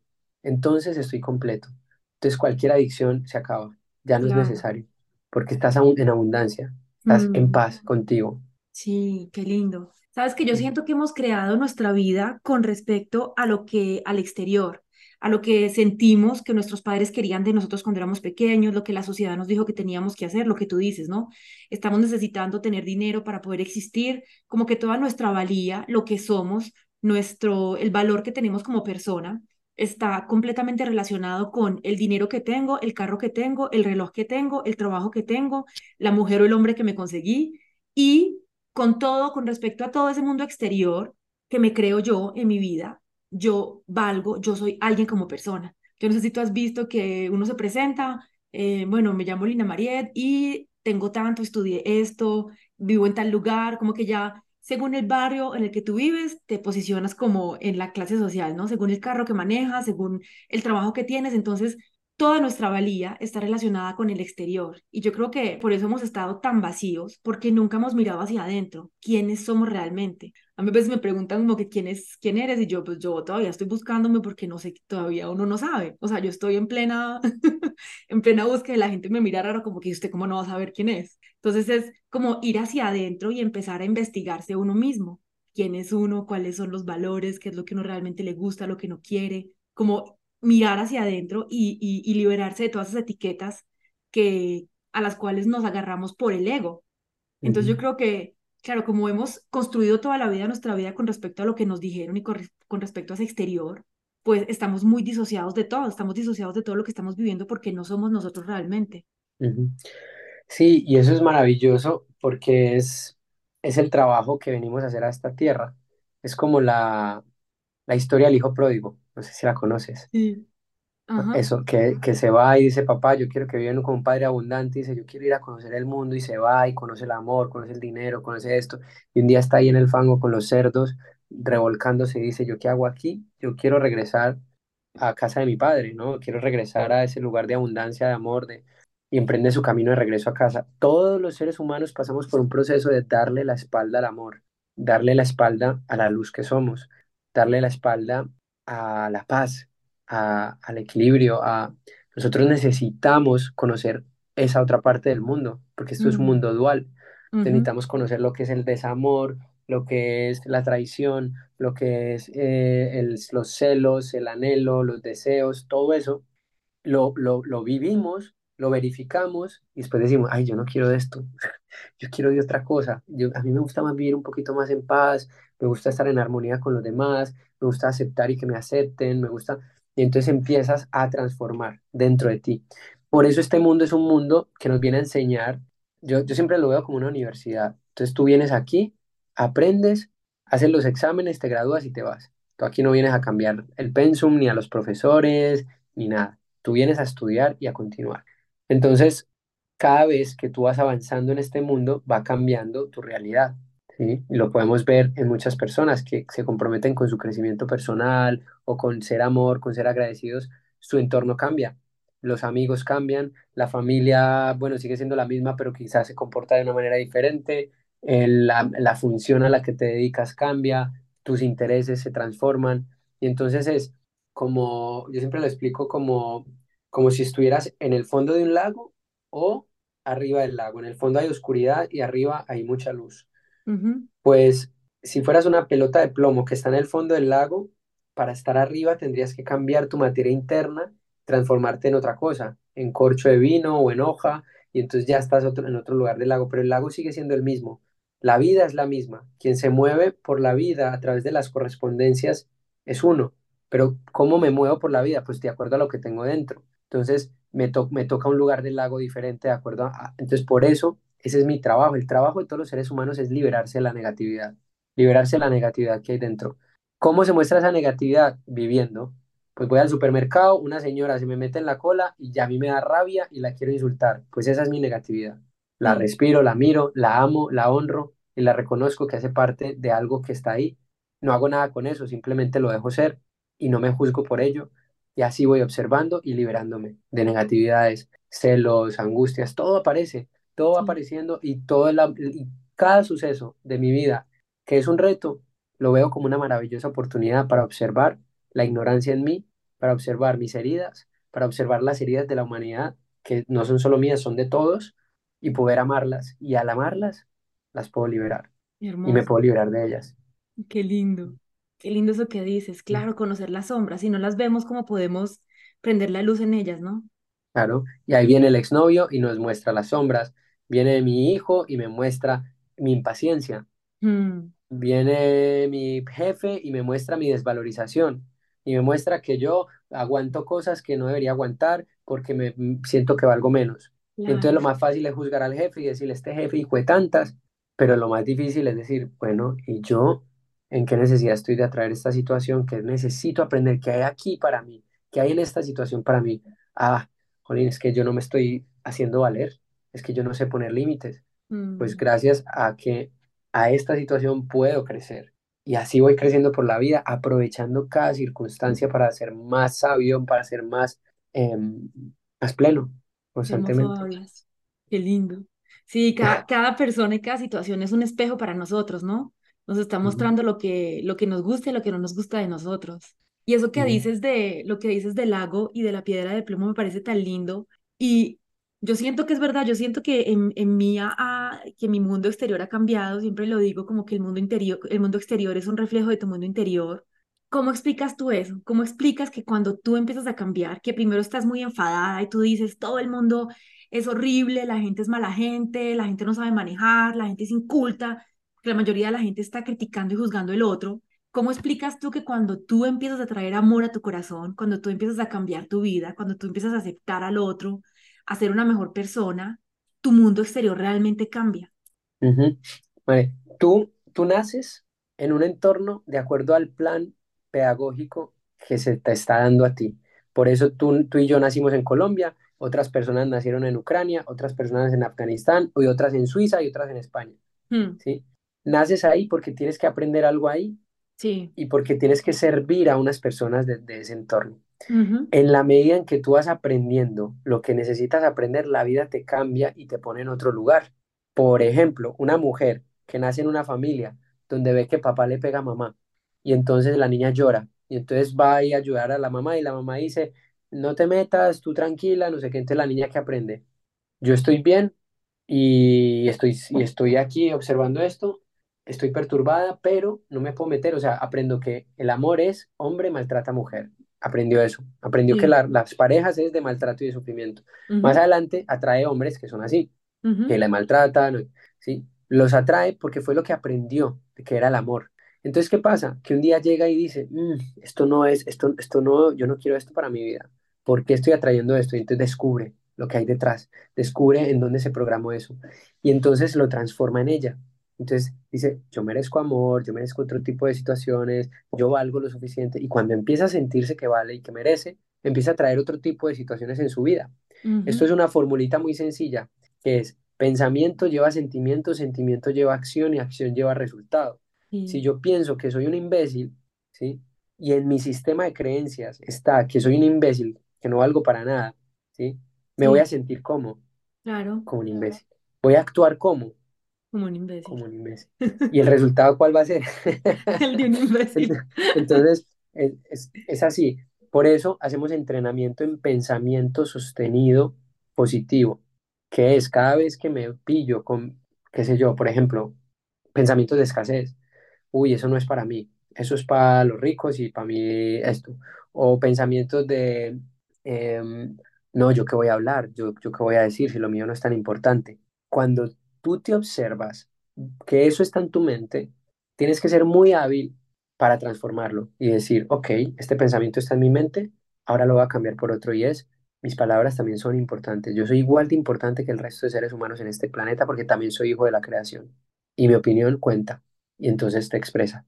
entonces estoy completo. Entonces cualquier adicción se acaba, ya no es necesario, porque estás en abundancia, estás en Mm. paz contigo. Sí, qué lindo. Sabes que yo siento que hemos creado nuestra vida con respecto a lo que al exterior, a lo que sentimos que nuestros padres querían de nosotros cuando éramos pequeños, lo que la sociedad nos dijo que teníamos que hacer, lo que tú dices, ¿no? Estamos necesitando tener dinero para poder existir, como que toda nuestra valía, lo que somos, nuestro el valor que tenemos como persona está completamente relacionado con el dinero que tengo, el carro que tengo, el reloj que tengo, el trabajo que tengo, la mujer o el hombre que me conseguí y con todo, con respecto a todo ese mundo exterior que me creo yo en mi vida, yo valgo, yo soy alguien como persona. Yo no sé si tú has visto que uno se presenta, eh, bueno, me llamo Lina Mariet y tengo tanto, estudié esto, vivo en tal lugar, como que ya según el barrio en el que tú vives, te posicionas como en la clase social, ¿no? Según el carro que manejas, según el trabajo que tienes, entonces toda nuestra valía está relacionada con el exterior. Y yo creo que por eso hemos estado tan vacíos, porque nunca hemos mirado hacia adentro, quiénes somos realmente. A mí a veces me preguntan como que quién es, quién eres, y yo pues yo todavía estoy buscándome porque no sé, todavía uno no sabe. O sea, yo estoy en plena, <laughs> en plena búsqueda y la gente me mira raro como que usted cómo no va a saber quién es. Entonces es como ir hacia adentro y empezar a investigarse uno mismo. ¿Quién es uno? ¿Cuáles son los valores? ¿Qué es lo que uno realmente le gusta? ¿Lo que no quiere? Como mirar hacia adentro y, y, y liberarse de todas esas etiquetas que, a las cuales nos agarramos por el ego. Entonces yo creo que, claro, como hemos construido toda la vida, nuestra vida con respecto a lo que nos dijeron y con, res- con respecto a ese exterior, pues estamos muy disociados de todo, estamos disociados de todo lo que estamos viviendo porque no somos nosotros realmente. ujú. Sí, y eso es maravilloso porque es, es el trabajo que venimos a hacer a esta tierra. Es como la, la historia del hijo pródigo, no sé si la conoces. Sí. Ajá. Eso, que, que se va y dice, papá, yo quiero que vivan con un padre abundante, y dice, yo quiero ir a conocer el mundo, y se va y conoce el amor, conoce el dinero, conoce esto, y un día está ahí en el fango con los cerdos, revolcándose, y dice, ¿yo qué hago aquí? Yo quiero regresar a casa de mi padre, ¿no? Quiero regresar a ese lugar de abundancia, de amor, de... y emprende su camino de regreso a casa. Todos los seres humanos pasamos por un proceso de darle la espalda al amor, darle la espalda a la luz que somos, darle la espalda a la paz, a- al equilibrio, a... Nosotros necesitamos conocer esa otra parte del mundo, porque esto es un mundo dual. Necesitamos conocer lo que es el desamor, lo que es la traición, lo que es eh, el- los celos, el anhelo, los deseos, todo eso, lo, lo, lo vivimos, lo verificamos y después decimos, ay, yo no quiero esto, <laughs> yo quiero de otra cosa. Yo, a mí me gusta más vivir un poquito más en paz, me gusta estar en armonía con los demás, me gusta aceptar y que me acepten, me gusta... Y entonces empiezas a transformar dentro de ti. Por eso este mundo es un mundo que nos viene a enseñar, yo, yo siempre lo veo como una universidad. Entonces tú vienes aquí, aprendes, haces los exámenes, te gradúas y te vas. Tú aquí no vienes a cambiar el pensum, ni a los profesores, ni nada. Tú vienes a estudiar y a continuar. Entonces, cada vez que tú vas avanzando en este mundo, va cambiando tu realidad. ¿sí? Y lo podemos ver en muchas personas que se comprometen con su crecimiento personal o con ser amor, con ser agradecidos, su entorno cambia. Los amigos cambian, la familia, bueno, sigue siendo la misma, pero quizás se comporta de una manera diferente, la, la función a la que te dedicas cambia, tus intereses se transforman. Y entonces es como, yo siempre lo explico como, como si estuvieras en el fondo de un lago o arriba del lago. En el fondo hay oscuridad y arriba hay mucha luz. Pues si fueras una pelota de plomo que está en el fondo del lago, para estar arriba tendrías que cambiar tu materia interna, transformarte en otra cosa, en corcho de vino o en hoja, y entonces ya estás en otro lugar del lago, pero el lago sigue siendo el mismo. La vida es la misma. Quien se mueve por la vida a través de las correspondencias es uno. Pero ¿cómo me muevo por la vida? Pues de acuerdo a lo que tengo dentro. Entonces me, me toca un lugar del lago diferente de acuerdo a... Entonces por eso ese es mi trabajo. El trabajo de todos los seres humanos es liberarse de la negatividad. Liberarse de la negatividad que hay dentro. ¿Cómo se muestra esa negatividad? Viviendo. Pues voy al supermercado, una señora se me mete en la cola y ya a mí me da rabia y la quiero insultar. Pues esa es mi negatividad la respiro, la miro, la amo, la honro y la reconozco que hace parte de algo que está ahí. No hago nada con eso, simplemente lo dejo ser y no me juzgo por ello. Y así voy observando y liberándome de negatividades, celos, angustias, todo aparece, todo va apareciendo y, todo y cada suceso de mi vida que es un reto, lo veo como una maravillosa oportunidad para observar la ignorancia en mí, para observar mis heridas, para observar las heridas de la humanidad, que no son solo mías, son de todos, y poder amarlas. Y al amarlas, las puedo liberar. Y me puedo liberar de ellas. Qué lindo. Qué lindo eso que dices. Claro, conocer las sombras. Si no las vemos, ¿cómo podemos prender la luz en ellas, no? Claro. Y ahí viene el exnovio y nos muestra las sombras. Viene mi hijo y me muestra mi impaciencia. Mm. Viene mi jefe y me muestra mi desvalorización. Y me muestra que yo aguanto cosas que no debería aguantar porque me siento que valgo menos. Entonces lo más fácil es juzgar al jefe y decirle, este jefe hijo de tantas, pero lo más difícil es decir, bueno, ¿y yo en qué necesidad estoy de atraer esta situación? ¿Qué necesito aprender? ¿Qué hay aquí para mí? ¿Qué hay en esta situación para mí? Ah, Jolín, es que yo no me estoy haciendo valer, es que yo no sé poner límites. Pues mm. gracias a que a esta situación puedo crecer. Y así voy creciendo por la vida, aprovechando cada circunstancia para ser más sabio, para ser más, em, más pleno constantemente. Qué lindo. Sí, cada, <laughs> cada persona y cada situación es un espejo para nosotros, ¿no? Nos está mostrando lo que, lo que nos gusta y lo que no nos gusta de nosotros. Y eso que dices de lo que dices del lago y de la piedra de plomo me parece tan lindo. Y yo siento que es verdad, yo siento que en, en mí que mi mundo exterior ha cambiado, siempre lo digo como que el mundo interior, el mundo exterior es un reflejo de tu mundo interior ¿Cómo explicas tú eso? ¿Cómo explicas que cuando tú empiezas a cambiar, que primero estás muy enfadada y tú dices, todo el mundo es horrible, la gente es mala gente, la gente no sabe manejar, la gente es inculta, que la mayoría de la gente está criticando y juzgando el otro? ¿Cómo explicas tú que cuando tú empiezas a traer amor a tu corazón, cuando tú empiezas a cambiar tu vida, cuando tú empiezas a aceptar al otro, a ser una mejor persona, tu mundo exterior realmente cambia? vale. Tú, tú naces en un entorno de acuerdo al plan pedagógico que se te está dando a ti. Por eso tú, tú y yo nacimos en Colombia, otras personas nacieron en Ucrania, otras personas en Afganistán, y otras en Suiza y otras en España. Hmm. ¿sí? Naces ahí porque tienes que aprender algo ahí sí. y porque tienes que servir a unas personas de, ese entorno. En la medida en que tú vas aprendiendo lo que necesitas aprender, la vida te cambia y te pone en otro lugar. Por ejemplo, una mujer que nace en una familia donde ve que papá le pega a mamá y entonces la niña llora y entonces va a ayudar a la mamá y la mamá dice, no te metas, tú tranquila, no sé qué, entonces la niña que aprende, yo estoy bien y estoy, y estoy aquí observando esto, estoy perturbada, pero no me puedo meter, o sea, aprendo que el amor es hombre maltrata mujer, aprendió eso, aprendió que las parejas es de maltrato y de sufrimiento. Más adelante atrae hombres que son así, que la maltratan, ¿sí? Los atrae porque fue lo que aprendió de que era el amor. Entonces, ¿qué pasa? Que un día llega y dice, "Mm, esto no es, esto, esto no, yo no quiero esto para mi vida. ¿Por qué estoy atrayendo esto? Y entonces descubre lo que hay detrás, descubre en dónde se programó eso y entonces lo transforma en ella. Entonces dice, yo merezco amor, yo merezco otro tipo de situaciones, yo valgo lo suficiente y cuando empieza a sentirse que vale y que merece, empieza a traer otro tipo de situaciones en su vida. Esto es una formulita muy sencilla, que es pensamiento lleva sentimiento, sentimiento lleva acción y acción lleva resultado. Si yo pienso que soy un imbécil, ¿sí? Y en mi sistema de creencias está que soy un imbécil, que no valgo para nada, ¿sí? Me voy a sentir como, claro, como un imbécil. Voy a actuar como, como un imbécil. como un imbécil. <laughs> ¿Y el resultado cuál va a ser? <laughs> El de un imbécil. Ent- Entonces, es, es, es así. Por eso hacemos entrenamiento en pensamiento sostenido positivo, que es cada vez que me pillo con, qué sé yo, por ejemplo, pensamientos de escasez. Uy, eso no es para mí. Eso es para los ricos y para mí esto. O pensamientos de, em, no, yo qué voy a hablar, yo, yo qué voy a decir si lo mío no es tan importante. Cuando tú te observas que eso está en tu mente, tienes que ser muy hábil para transformarlo y decir, ok, este pensamiento está en mi mente, ahora lo voy a cambiar por otro y es, mis palabras también son importantes. Yo soy igual de importante que el resto de seres humanos en este planeta porque también soy hijo de la creación y mi opinión cuenta y entonces te expresa.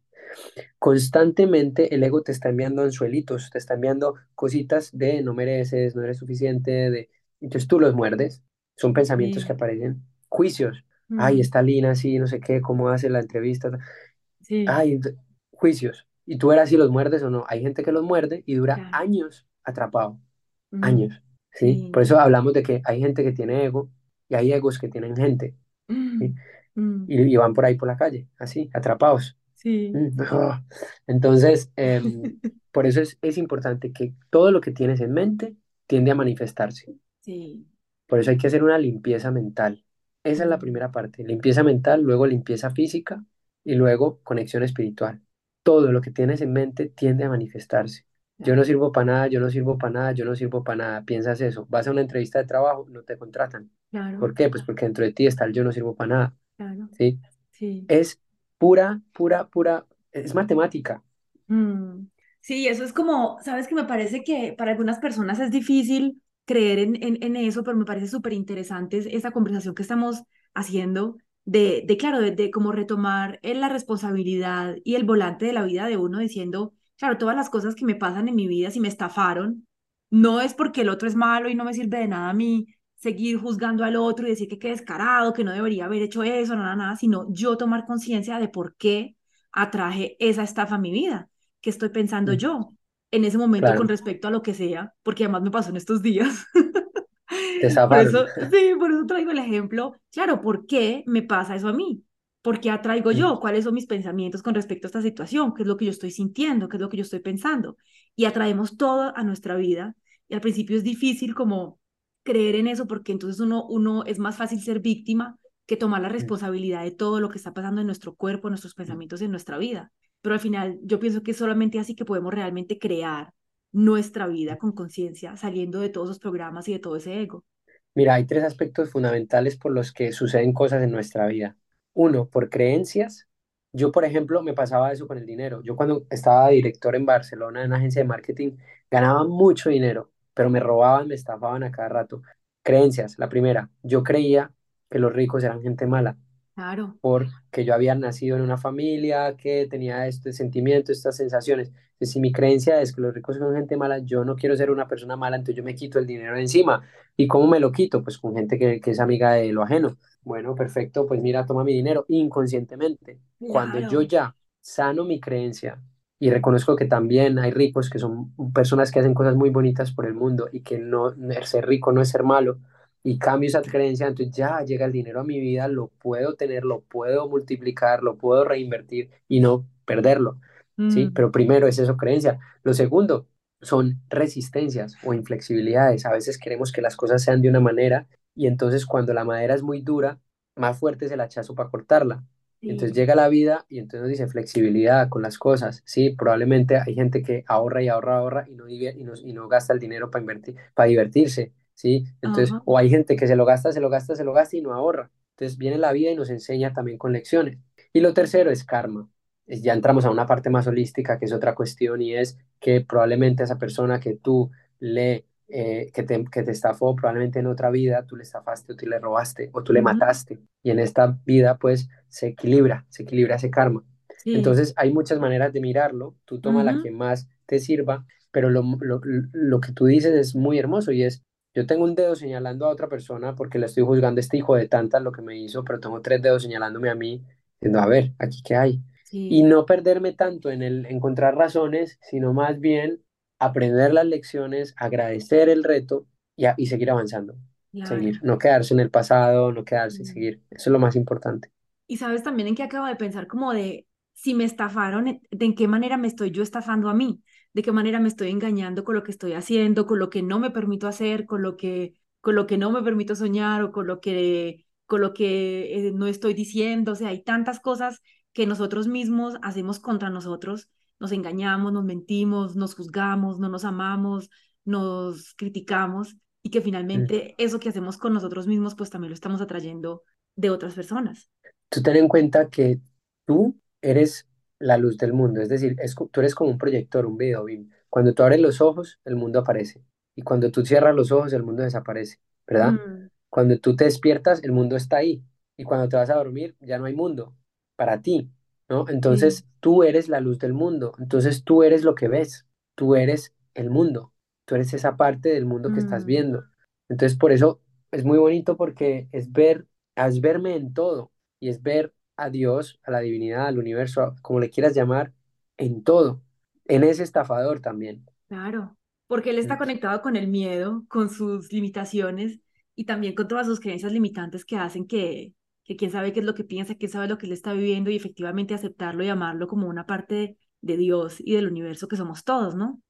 Constantemente el ego te está enviando anzuelitos, te está enviando cositas de no mereces, no eres suficiente, de... Entonces tú los muerdes, son pensamientos que aparecen, juicios. Ay, mm, está Lina así, no sé qué, cómo hace la entrevista. sí, Ay, juicios. Y tú verás si los muerdes o no. Hay gente que los muerde y dura claro. años atrapado, mm, años, ¿sí? Por eso hablamos de que hay gente que tiene ego y hay egos que tienen gente, ¿sí? mm, mm, Y, y van por ahí por la calle, así, atrapados. sí, ah. Entonces, em, <laughs> por eso es, es importante que todo lo que tienes en mente tiende a manifestarse. sí, Por eso hay que hacer una limpieza mental. Esa es la primera parte. Limpieza mental, luego limpieza física y luego conexión espiritual. Todo lo que tienes en mente tiende a manifestarse. Yo no sirvo para nada, yo no sirvo para nada, yo no sirvo para nada. Piensas eso. Vas a una entrevista de trabajo, no te contratan. claro, ¿Por qué? Pues porque dentro de ti está el yo no sirvo para nada. claro, ¿Sí? sí. Es pura, pura, pura, es matemática. Mm, Sí, eso es como, sabes que me parece que para algunas personas es difícil creer en, en, en eso, pero me parece súper interesante es- esa conversación que estamos haciendo de, de claro, de, de cómo retomar eh, la responsabilidad y el volante de la vida de uno diciendo, claro, todas las cosas que me pasan en mi vida, si me estafaron, no es porque el otro es malo y no me sirve de nada a mí seguir juzgando al otro y decir que qué descarado, que no debería haber hecho eso, nada, nada, sino yo tomar conciencia de por qué atraje esa estafa a mi vida qué estoy pensando Mm, yo en ese momento con respecto a lo que sea, porque además me pasó en estos días. <laughs> Por eso, sí, por eso traigo el ejemplo. Claro, ¿por qué me pasa eso a mí? ¿Por qué atraigo Mm, yo? ¿Cuáles son mis pensamientos con respecto a esta situación? ¿Qué es lo que yo estoy sintiendo? ¿Qué es lo que yo estoy pensando? Y atraemos todo a nuestra vida. Y al principio es difícil como creer en eso porque entonces uno, uno es más fácil ser víctima que tomar la mm, responsabilidad de todo lo que está pasando en nuestro cuerpo, en nuestros mm. pensamientos y en nuestra vida. Pero al final yo pienso que es solamente así que podemos realmente crear nuestra vida con conciencia, saliendo de todos esos programas y de todo ese ego. Mira, hay tres aspectos fundamentales por los que suceden cosas en nuestra vida. Uno, por creencias. Yo, por ejemplo, me pasaba eso con el dinero. Yo cuando estaba director en Barcelona en una agencia de marketing, ganaba mucho dinero, pero me robaban, me estafaban a cada rato. Creencias. La primera, yo creía que los ricos eran gente mala Claro. porque yo había nacido en una familia que tenía este sentimiento, estas sensaciones. Entonces, si mi creencia es que los ricos son gente mala, yo no quiero ser una persona mala, entonces yo me quito el dinero de encima. ¿Y cómo me lo quito? Pues con gente que, que es amiga de lo ajeno. Bueno, perfecto, pues mira, toma mi dinero inconscientemente. Cuando yo ya sano mi creencia y reconozco que también hay ricos que son personas que hacen cosas muy bonitas por el mundo y que no ser rico no es ser malo, y cambio esa creencia, entonces ya llega el dinero a mi vida, lo puedo tener, lo puedo multiplicar, lo puedo reinvertir y no perderlo, ¿sí? Mm, Pero primero es eso, creencia. Lo segundo son resistencias o inflexibilidades. A veces queremos que las cosas sean de una manera y entonces cuando la madera es muy dura, más fuerte es el hachazo para cortarla. Entonces sí. llega la vida y entonces nos dice flexibilidad con las cosas. Sí, probablemente hay gente que ahorra y ahorra, ahorra y no, y no, y no gasta el dinero para invertir, para divertirse ¿sí? Entonces, Ajá. o hay gente que se lo gasta, se lo gasta, se lo gasta y no ahorra. Entonces viene la vida y nos enseña también con lecciones. Y lo tercero es karma. Ya entramos a una parte más holística, que es otra cuestión, y es que probablemente esa persona que tú le, eh, que te, que te estafó, probablemente en otra vida tú le estafaste o tú le robaste o tú le Ujú. mataste. Y en esta vida, pues, se equilibra, se equilibra ese karma. Sí. Entonces, hay muchas maneras de mirarlo. Tú toma la Ujú. que más te sirva, pero lo, lo, lo que tú dices es muy hermoso y es yo tengo un dedo señalando a otra persona porque le estoy juzgando a este hijo de tantas lo que me hizo, pero tengo tres dedos señalándome a mí, diciendo, a ver, aquí qué hay. Y Sí, no perderme tanto en el encontrar razones, sino más bien aprender las lecciones, agradecer el reto y, a- y seguir avanzando. claro. Seguir, no quedarse en el pasado, no quedarse, Mm. seguir. Eso es lo más importante. Y sabes también en qué acabo de pensar, como de si me estafaron, de en qué manera me estoy yo estafando a mí, de qué manera me estoy engañando con lo que estoy haciendo, con lo que no me permito hacer, con lo que, con lo que no me permito soñar o con lo que, con lo que eh, no estoy diciendo. O sea, hay tantas cosas que nosotros mismos hacemos contra nosotros. Nos engañamos, nos mentimos, nos juzgamos, no nos amamos, nos criticamos y que Mm. finalmente eso que hacemos con nosotros mismos, pues también lo estamos atrayendo de otras personas. Tú ten en cuenta que tú eres la luz del mundo, es decir, es tú eres como un proyector, un video beam. Cuando tú abres los ojos, el mundo aparece. Y cuando tú cierras los ojos, el mundo desaparece, ¿verdad? Mm, Cuando tú te despiertas, el mundo está ahí. Y cuando te vas a dormir, ya no hay mundo para ti, ¿no? sí. Entonces, tú eres la luz del mundo. Entonces, tú eres lo que ves. Tú eres el mundo. Tú eres esa parte del mundo que estás Mm, viendo. Entonces, por eso es muy bonito porque es ver, es verme en todo y es ver a Dios, a la divinidad, al universo, como le quieras llamar, en todo, en ese estafador también. claro, porque él está conectado con el miedo, con sus limitaciones y también con todas sus creencias limitantes que hacen que, que quién sabe qué es lo que piensa, quién sabe lo que él está viviendo y efectivamente aceptarlo y amarlo como una parte de, Dios y del universo que somos todos, ¿no?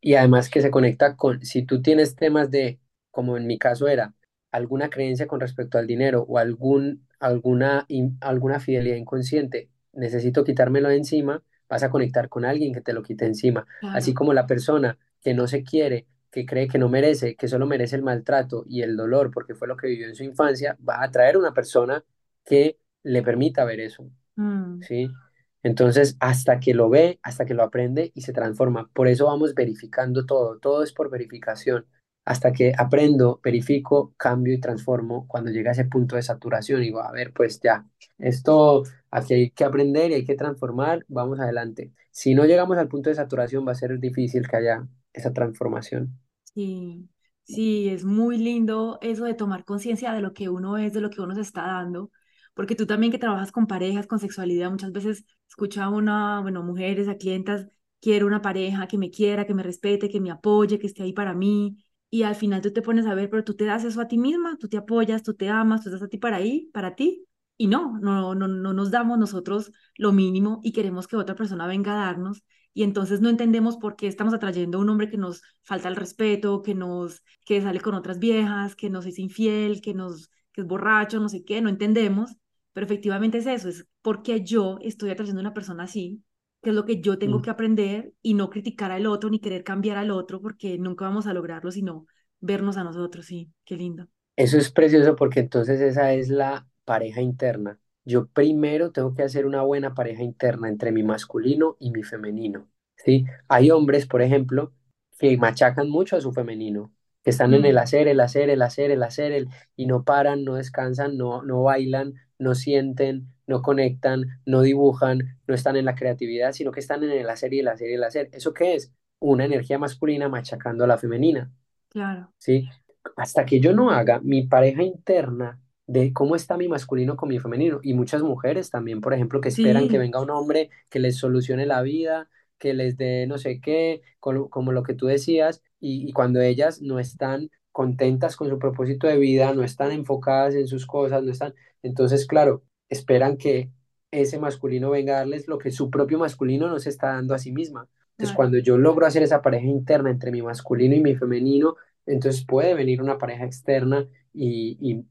Y además que se conecta con, si tú tienes temas de, como en mi caso era, alguna creencia con respecto al dinero o algún, alguna, in- alguna fidelidad inconsciente, necesito quitármelo de encima, vas a conectar con alguien que te lo quite encima. Así como la persona que no se quiere, que cree que no merece, que solo merece el maltrato y el dolor porque fue lo que vivió en su infancia, va a atraer una persona que le permita ver eso, Mm, ¿sí? Entonces, hasta que lo ve, hasta que lo aprende y se transforma. Por eso vamos verificando todo, todo es por verificación. Hasta que aprendo, verifico, cambio y transformo. Cuando llega a ese punto de saturación, digo, a ver, pues ya, esto aquí hay que aprender y hay que transformar, vamos adelante. Si no llegamos al punto de saturación, va a ser difícil que haya esa transformación. sí, sí, es muy lindo eso de tomar conciencia de lo que uno es, de lo que uno se está dando, porque tú también que trabajas con parejas, con sexualidad, muchas veces escucha a una, bueno, mujeres, a clientas, quiero una pareja que me quiera, que me respete, que me apoye, que esté ahí para mí, y al final tú te pones a ver, pero tú te das eso a ti misma, tú te apoyas, tú te amas, tú estás a ti para ahí, para ti, y no, no, no, no nos damos nosotros lo mínimo y queremos que otra persona venga a darnos y entonces no entendemos por qué estamos atrayendo a un hombre que nos falta el respeto, que nos, que sale con otras viejas, que nos es infiel, que nos, que es borracho, no sé qué, no entendemos, pero efectivamente es eso, es porque yo estoy atrayendo a una persona así, que es lo que yo tengo Mm. que aprender y no criticar al otro ni querer cambiar al otro, porque nunca vamos a lograrlo, sino vernos a nosotros, sí, qué lindo. Eso es precioso porque entonces esa es la pareja interna. Yo primero tengo que hacer una buena pareja interna entre mi masculino y mi femenino, ¿sí? Hay hombres, por ejemplo, que machacan mucho a su femenino, que están en el Mm, hacer, el hacer, el hacer, el hacer, el, y no paran, no descansan, no, no bailan, no sienten, no conectan, no dibujan, no están en la creatividad, sino que están en el hacer y el hacer y el hacer. ¿Eso qué es? Una energía masculina machacando a la femenina. claro, ¿sí? Hasta que yo no haga mi pareja interna de cómo está mi masculino con mi femenino. Y muchas mujeres también, por ejemplo, que esperan que venga un hombre que les solucione la vida, que les dé no sé qué, como, como lo que tú decías, y, y cuando ellas no están contentas con su propósito de vida, no están enfocadas en sus cosas, no están, entonces, claro, esperan que ese masculino venga a darles lo que su propio masculino no se está dando a sí misma. Entonces, cuando yo logro hacer esa pareja interna entre mi masculino y mi femenino, entonces puede venir una pareja externa y, y,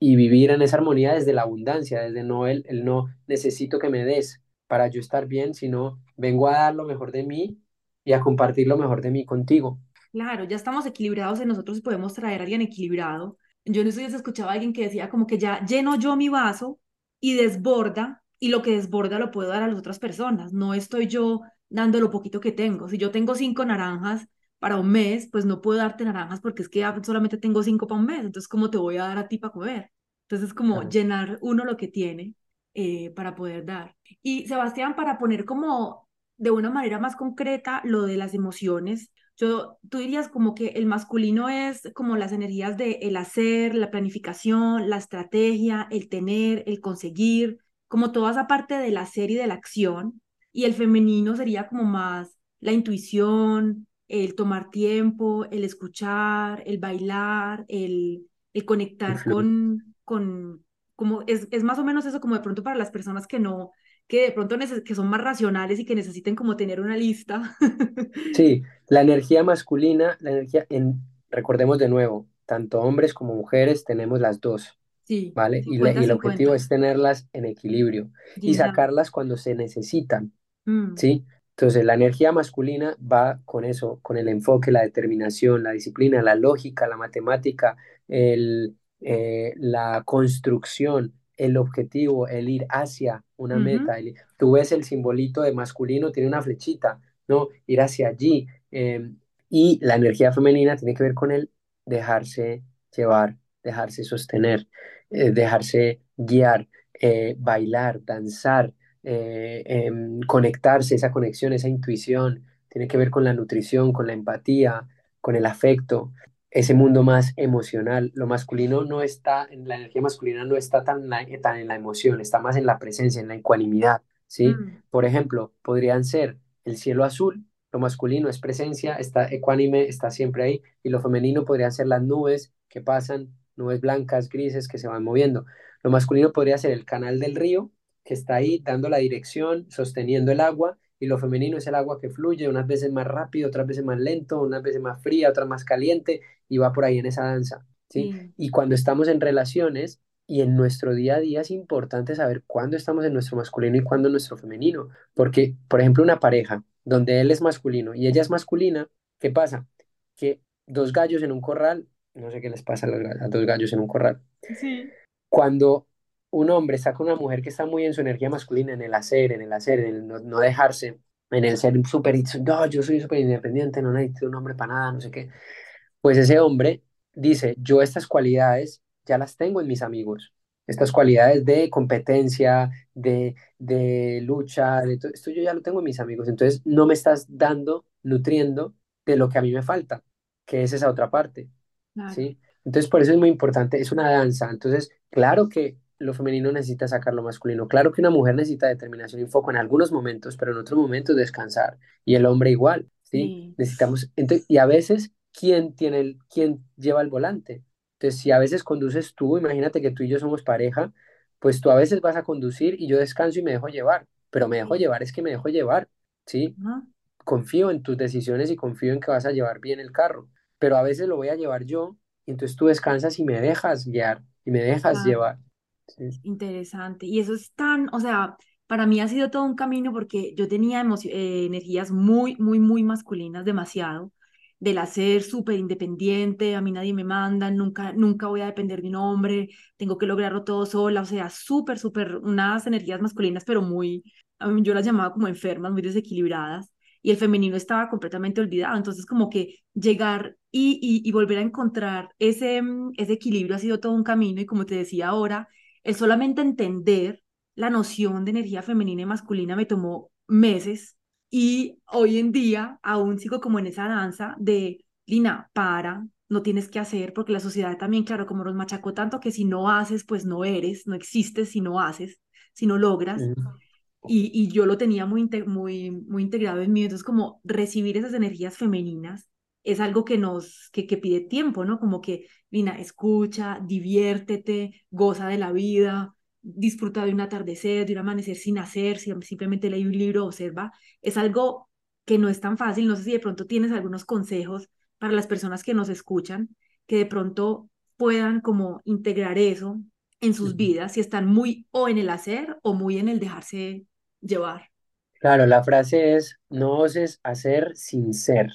y vivir en esa armonía desde la abundancia, desde no el, el no necesito que me des para yo estar bien, sino vengo a dar lo mejor de mí y a compartir lo mejor de mí contigo. Claro, ya estamos equilibrados en nosotros podemos traer a alguien equilibrado. Yo en estos días escuchaba a alguien que decía como que ya lleno yo mi vaso y desborda y lo que desborda lo puedo dar a las otras personas. No estoy yo dando lo poquito que tengo. Si yo tengo cinco naranjas para un mes, pues no puedo darte naranjas porque es que solamente tengo cinco para un mes. Entonces, ¿cómo te voy a dar a ti para comer? Entonces, es como llenar uno lo que tiene eh, para poder dar. Y Sebastián, para poner como de una manera más concreta lo de las emociones, yo, tú dirías como que el masculino es como las energías de el hacer, la planificación, la estrategia, el tener, el conseguir, como toda esa parte del hacer y de la acción, y el femenino sería como más la intuición, el tomar tiempo, el escuchar, el bailar, el, el conectar con, con, como es, es más o menos eso como de pronto para las personas que no, que de pronto que son más racionales y que necesiten como tener una lista. <laughs> Sí, la energía masculina, la energía, en, recordemos de nuevo, tanto hombres como mujeres tenemos las dos, Sí, ¿vale? Y, 50, y el objetivo 50. es tenerlas en equilibrio y sacarlas cuando se necesitan. Mm, ¿sí? Entonces, la energía masculina va con eso, con el enfoque, la determinación, la disciplina, la lógica, la matemática, el, eh, la construcción, el objetivo, el ir hacia una meta. el- tú ves el simbolito de masculino, tiene una flechita, ¿no? Ir hacia allí. eh, y la energía femenina tiene que ver con el dejarse llevar, dejarse sostener, eh, dejarse guiar, eh, bailar, danzar eh, em, conectarse, esa conexión, esa intuición, tiene que ver con la nutrición, con la empatía, con el afecto, ese mundo más emocional. Lo masculino no está, en la energía masculina no está tan, en la- tan en la emoción, está más en la presencia, en la ecuanimidad, ¿sí? mm, Por ejemplo, podrían ser el cielo azul, lo masculino es presencia, está ecuánime, está siempre ahí, y lo femenino podrían ser las nubes que pasan, nubes blancas, grises, que se van moviendo. Lo masculino podría ser el canal del río, que está ahí dando la dirección, sosteniendo el agua, y lo femenino es el agua que fluye, unas veces más rápido, otras veces más lento, unas veces más fría, otras más caliente, y va por ahí en esa danza, ¿sí? Y cuando estamos en relaciones y en nuestro día a día es importante saber cuándo estamos en nuestro masculino y cuándo en nuestro femenino, porque, por ejemplo, una pareja donde él es masculino y ella es masculina, ¿qué pasa? Que dos gallos en un corral, no sé qué les pasa a los a dos gallos en un corral, sí, cuando un hombre está con una mujer que está muy en su energía masculina, en el hacer, en el hacer, en el no, no dejarse, en el ser súper, no, yo soy súper independiente, no necesito un hombre para nada, no sé qué, pues ese hombre dice, yo estas cualidades ya las tengo en mis amigos, estas cualidades de competencia, de, de lucha, de to- esto yo ya lo tengo en mis amigos, entonces no me estás dando, nutriendo de lo que a mí me falta, que es esa otra parte. claro, ¿sí? Entonces, por eso es muy importante, es una danza. Entonces, claro que lo femenino necesita sacar lo masculino, claro que una mujer necesita determinación y foco en algunos momentos, pero en otros momentos descansar. Y el hombre igual, ¿sí? sí, Necesitamos, ento- y a veces, ¿quién tiene el, quién lleva el volante? Entonces, si a veces conduces tú, imagínate que tú y yo somos pareja, pues tú a veces vas a conducir y yo descanso y me dejo llevar, pero me dejo llevar, es que me dejo llevar, ¿sí? confío en tus decisiones y confío en que vas a llevar bien el carro, pero a veces lo voy a llevar yo y entonces tú descansas y me dejas guiar y me dejas claro. llevar. ¿sí? Interesante. Y eso es tan, o sea, para mí ha sido todo un camino porque yo tenía eh, energías muy, muy, muy masculinas, demasiado, del hacer súper independiente, a mí nadie me manda, nunca, nunca voy a depender de un hombre, tengo que lograrlo todo sola, o sea, súper, súper, unas energías masculinas, pero muy, yo las llamaba como enfermas, muy desequilibradas, y el femenino estaba completamente olvidado, entonces como que llegar y, y, y volver a encontrar ese, mm, ese equilibrio ha sido todo un camino, y como te decía ahora, el solamente entender la noción de energía femenina y masculina me tomó meses y hoy en día aún sigo como en esa danza de, Lina, para, no tienes que hacer, porque la sociedad también, claro, como nos machacó tanto que si no haces, pues no eres, no existes si no haces, si no logras. Y, y yo lo tenía muy, muy, muy integrado en mí, entonces como recibir esas energías femeninas es algo que nos, que, que pide tiempo, ¿no? Como que, Lina, escucha, diviértete, goza de la vida, disfruta de un atardecer, de un amanecer sin hacer, si- simplemente lee un libro, observa. Es algo que no es tan fácil. No sé si de pronto tienes algunos consejos para las personas que nos escuchan, que de pronto puedan como integrar eso en sus vidas, si están muy o en el hacer o muy en el dejarse llevar. Claro, la frase es, no oses hacer sin ser.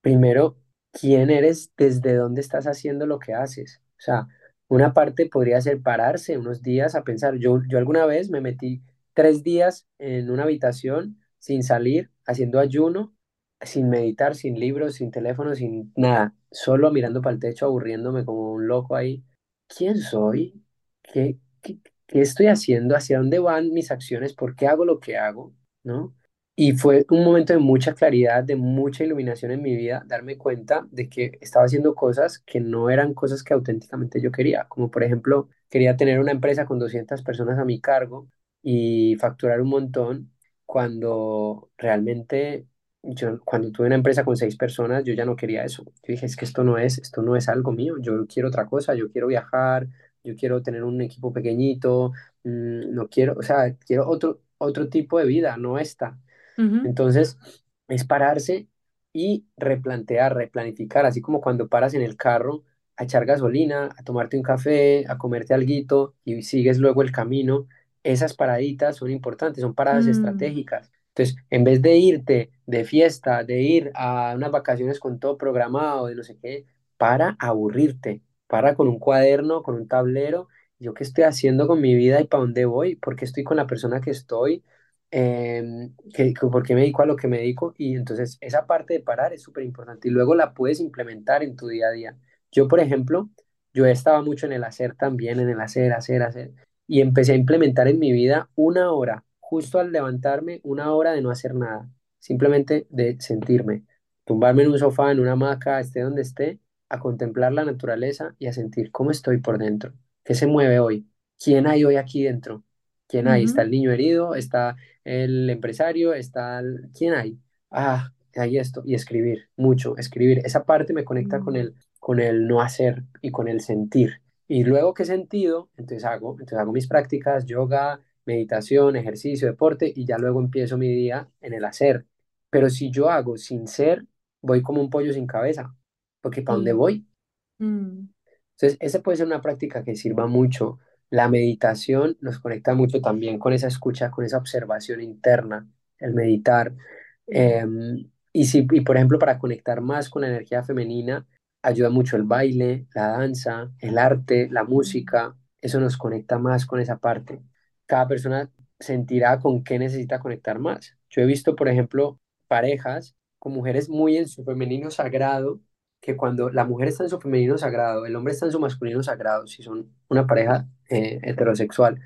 Primero, quién eres, desde dónde estás haciendo lo que haces. O sea, una parte podría ser pararse unos días a pensar. Yo, yo alguna vez me metí tres días en una habitación sin salir, haciendo ayuno, sin meditar, sin libros, sin teléfono, sin nada, solo mirando para el techo, aburriéndome como un loco ahí. ¿Quién soy? ¿Qué, qué, qué estoy haciendo? ¿Hacia dónde van mis acciones? ¿Por qué hago lo que hago? ¿No? Y fue un momento de mucha claridad, de mucha iluminación en mi vida, darme cuenta de que estaba haciendo cosas que no eran cosas que auténticamente yo quería, como por ejemplo, quería tener una empresa con 200 personas a mi cargo y facturar un montón, cuando realmente yo, cuando tuve una empresa con seis personas, yo ya no quería eso. Yo dije, es que esto no es, esto no es algo mío, yo quiero otra cosa, yo quiero viajar, yo quiero tener un equipo pequeñito, mm, no quiero, o sea, quiero otro, otro tipo de vida, no esta. Entonces, es pararse y replantear, replanificar, así como cuando paras en el carro a echar gasolina, a tomarte un café, a comerte alguito y sigues luego el camino. Esas paraditas son importantes, son paradas mm, estratégicas. Entonces, en vez de irte de fiesta, de ir a unas vacaciones con todo programado, de no sé qué, para aburrirte, para con un cuaderno, con un tablero, yo qué estoy haciendo con mi vida y para dónde voy, por qué estoy con la persona que estoy que, que por qué me dedico a lo que me dedico y entonces esa parte de parar es súper importante y luego la puedes implementar en tu día a día. Yo, por ejemplo, yo estaba mucho en el hacer también, en el hacer, hacer, hacer y empecé a implementar en mi vida una hora, justo al levantarme, una hora de no hacer nada, simplemente de sentirme, tumbarme en un sofá, en una hamaca, esté donde esté, a contemplar la naturaleza y a sentir cómo estoy por dentro, qué se mueve hoy, quién hay hoy aquí dentro. ¿Quién hay? Está el niño herido, está el empresario, está el... ¿Quién hay? Ah, hay esto. Y escribir, mucho, escribir. Esa parte me conecta con mm, el, con el no hacer y con el sentir. Y luego que he sentido, entonces hago, entonces hago mis prácticas, yoga, meditación, ejercicio, deporte, y ya luego empiezo mi día en el hacer. Pero si yo hago sin ser, voy como un pollo sin cabeza, porque ¿para dónde voy? mm, Entonces, esa puede ser una práctica que sirva mucho. La meditación nos conecta mucho también con esa escucha, con esa observación interna, el meditar. Em, y, si, y, por ejemplo, para conectar más con la energía femenina, ayuda mucho el baile, la danza, el arte, la música. Eso nos conecta más con esa parte. Cada persona sentirá con qué necesita conectar más. Yo he visto, por ejemplo, parejas con mujeres muy en su femenino sagrado que cuando la mujer está en su femenino sagrado, el hombre está en su masculino sagrado, si son una pareja eh, heterosexual,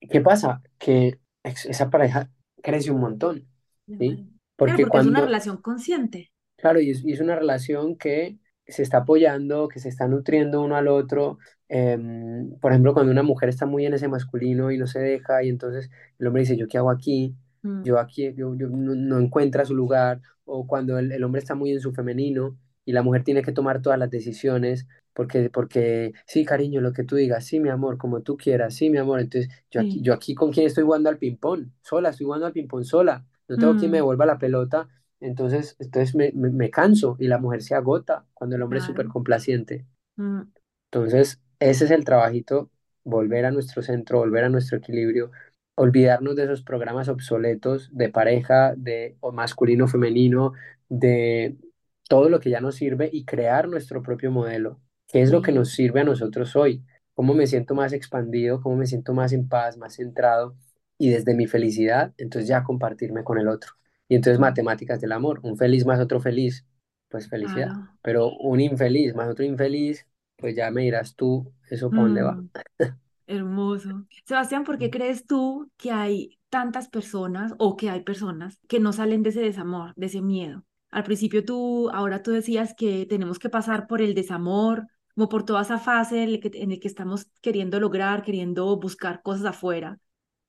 ¿qué pasa? Que esa pareja crece un montón, ¿sí? claro, Claro, Porque es una relación consciente. Claro, y es, y es una relación que se está apoyando, que se está nutriendo uno al otro. Em, por ejemplo, cuando una mujer está muy en ese masculino y no se deja, y entonces el hombre dice, ¿yo qué hago aquí? Mm, Yo aquí, yo, yo no, no encuentra su lugar. O cuando el, el hombre está muy en su femenino y la mujer tiene que tomar todas las decisiones, porque, porque, sí, cariño, lo que tú digas, sí, mi amor, como tú quieras, sí, mi amor. Entonces, yo aquí, sí, yo aquí con quién estoy jugando al ping-pong, sola, estoy jugando al ping-pong sola. No tengo quien me mm, devuelva la pelota entonces, entonces me, me, me canso y la mujer se agota cuando el hombre es súper complaciente. mm, Entonces, ese es el trabajito, volver a nuestro centro, volver a nuestro equilibrio, olvidarnos de esos programas obsoletos de pareja, de o masculino, femenino, de todo lo que ya nos sirve y crear nuestro propio modelo. ¿Qué es lo que nos sirve a nosotros hoy? ¿Cómo me siento más expandido? ¿Cómo me siento más en paz, más centrado? Y desde mi felicidad, entonces ya compartirme con el otro. Y entonces mm, matemáticas del amor, un feliz más otro feliz, pues felicidad. claro. Pero un infeliz más otro infeliz, pues ya me dirás tú, ¿eso para dónde va? mm. Hermoso. Sebastián, ¿por qué crees tú que hay tantas personas o que hay personas que no salen de ese desamor, de ese miedo? Al principio tú, ahora tú decías que tenemos que pasar por el desamor, como por toda esa fase en el que, el que estamos queriendo lograr, queriendo buscar cosas afuera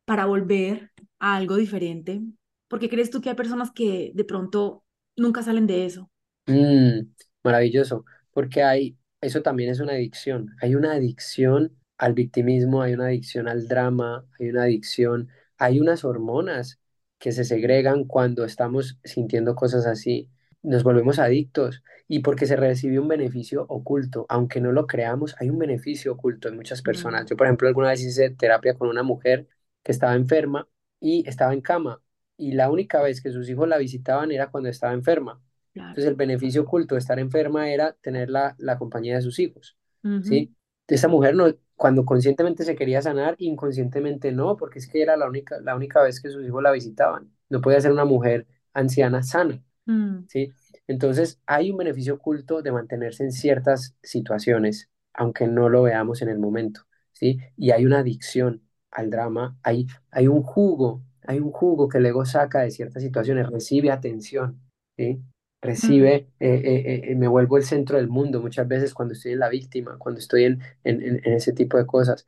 para volver a algo diferente. ¿Por qué crees tú que hay personas que de pronto nunca salen de eso? Mm, maravilloso, porque hay, eso también es una adicción. Hay una adicción al victimismo, hay una adicción al drama, hay una adicción, hay unas hormonas que se segregan cuando estamos sintiendo cosas así. Nos volvemos adictos y porque se recibe un beneficio oculto, aunque no lo creamos, hay un beneficio oculto en muchas personas. Yo, por ejemplo, alguna vez hice terapia con una mujer que estaba enferma y estaba en cama y la única vez que sus hijos la visitaban era cuando estaba enferma Entonces el beneficio oculto de estar enferma era tener la, la compañía de sus hijos, ¿sí? Esa mujer no, cuando conscientemente se quería sanar, inconscientemente no, porque es que era la única, la única vez que sus hijos la visitaban. No podía ser una mujer anciana sana, mm. ¿sí? Entonces hay un beneficio oculto de mantenerse en ciertas situaciones, aunque no lo veamos en el momento, ¿sí? Y hay una adicción al drama, hay, hay un jugo, hay un jugo que el ego saca de ciertas situaciones, recibe atención, ¿sí? recibe, eh, eh, eh, me vuelvo el centro del mundo muchas veces cuando estoy en la víctima, cuando estoy en, en, en, ese tipo de cosas.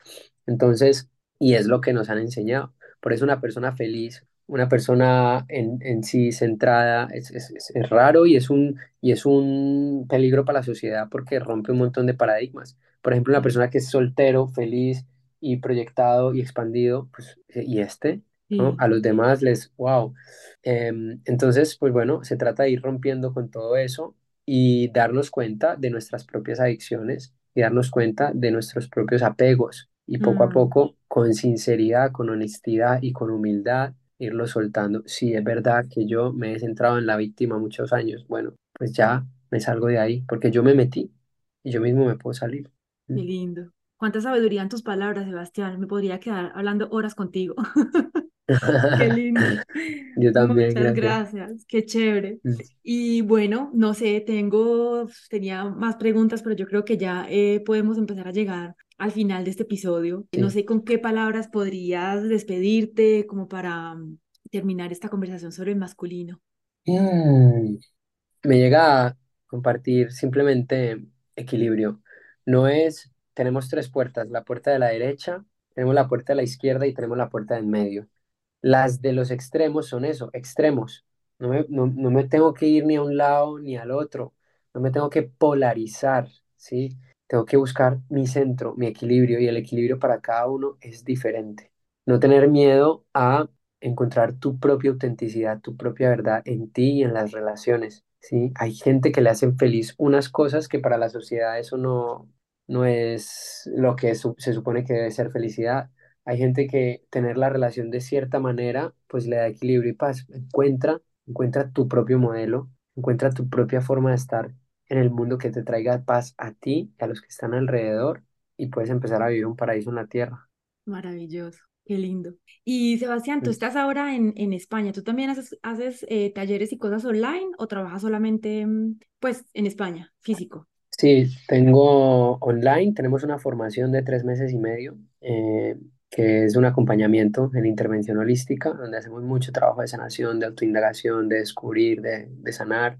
Entonces, y es lo que nos han enseñado. Por eso una persona feliz, una persona en, en sí centrada, es, es, es, raro y es, un, y es un peligro para la sociedad porque rompe un montón de paradigmas. Por ejemplo, una persona que es soltero, feliz y proyectado y expandido, pues, y este, ¿no? A los demás les, wow. Em, entonces, pues bueno, se trata de ir rompiendo con todo eso y darnos cuenta de nuestras propias adicciones y darnos cuenta de nuestros propios apegos y poco a mm. poco, con sinceridad, con honestidad y con humildad, irlo soltando. Si es verdad que yo me he centrado en la víctima muchos años, bueno, pues ya me salgo de ahí, porque yo me metí y yo mismo me puedo salir. Qué lindo. Cuánta sabiduría en tus palabras, Sebastián. Me podría quedar hablando horas contigo. <laughs> Qué lindo. <laughs> Yo también, Muchas gracias. Qué chévere. Mm. Y bueno, no sé, tengo, tenía más preguntas, pero yo creo que ya eh, podemos empezar a llegar al final de este episodio. No sé con qué palabras podrías despedirte como para mm, terminar esta conversación sobre el masculino. Mm. Me llega a compartir simplemente equilibrio. No es, tenemos tres puertas, la puerta de la derecha, tenemos la puerta de la izquierda y tenemos la puerta en medio. Las de los extremos son eso, extremos. No me, no, me tengo que ir ni a un lado ni al otro. No me tengo que polarizar, ¿sí? Tengo que buscar mi centro, mi equilibrio y el equilibrio para cada uno es diferente. No tener miedo a encontrar tu propia autenticidad, tu propia verdad en ti y en las relaciones, ¿sí? Hay gente que le hacen feliz unas cosas que para la sociedad eso no, no es lo que se supone que debe ser felicidad. Hay gente que tener la relación de cierta manera, pues le da equilibrio y paz. Encuentra, encuentra tu propio modelo, encuentra tu propia forma de estar en el mundo que te traiga paz a ti y a los que están alrededor y puedes empezar a vivir un paraíso en la tierra. Maravilloso, qué lindo. Y Sebastián, tú estás ahora en, en España, ¿tú también haces, haces eh, talleres y cosas online o trabajas solamente mm, pues en España, físico? Sí, tengo online, tenemos una formación de tres meses y medio. Eh, que es un acompañamiento en intervención holística, donde hacemos mucho trabajo de sanación, de autoindagación, de descubrir, de, de sanar.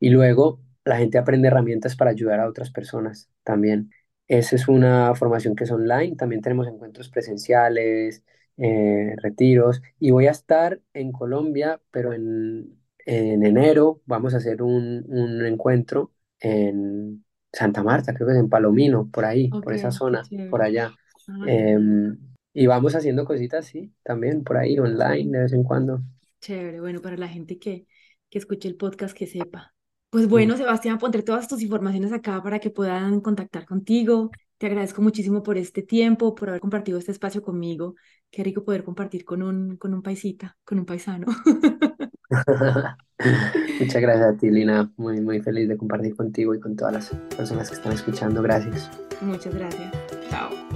Y luego la gente aprende herramientas para ayudar a otras personas también. Esa es una formación que es online. También tenemos encuentros presenciales, eh, retiros. Y voy a estar en Colombia, pero en, en enero vamos a hacer un, un, encuentro en Santa Marta, creo que es en Palomino, por ahí, por esa zona, por allá. Em, y vamos haciendo cositas, sí, también por ahí, online, de vez en cuando. Chévere, bueno, para la gente que, que escuche el podcast, que sepa. Pues bueno, Sebastián, pondré todas tus informaciones acá para que puedan contactar contigo. Te agradezco muchísimo por este tiempo, por haber compartido este espacio conmigo. Qué rico poder compartir con un, con un paisita, con un paisano. <laughs> Muchas gracias a ti, Lina. Muy, muy feliz de compartir contigo y con todas las personas que están escuchando. Gracias. Muchas gracias. Chao.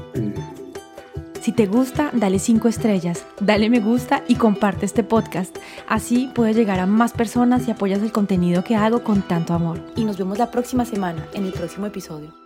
Si te gusta, dale 5 estrellas, dale me gusta y comparte este podcast. Así puedes llegar a más personas y apoyas el contenido que hago con tanto amor. Y nos vemos la próxima semana en el próximo episodio.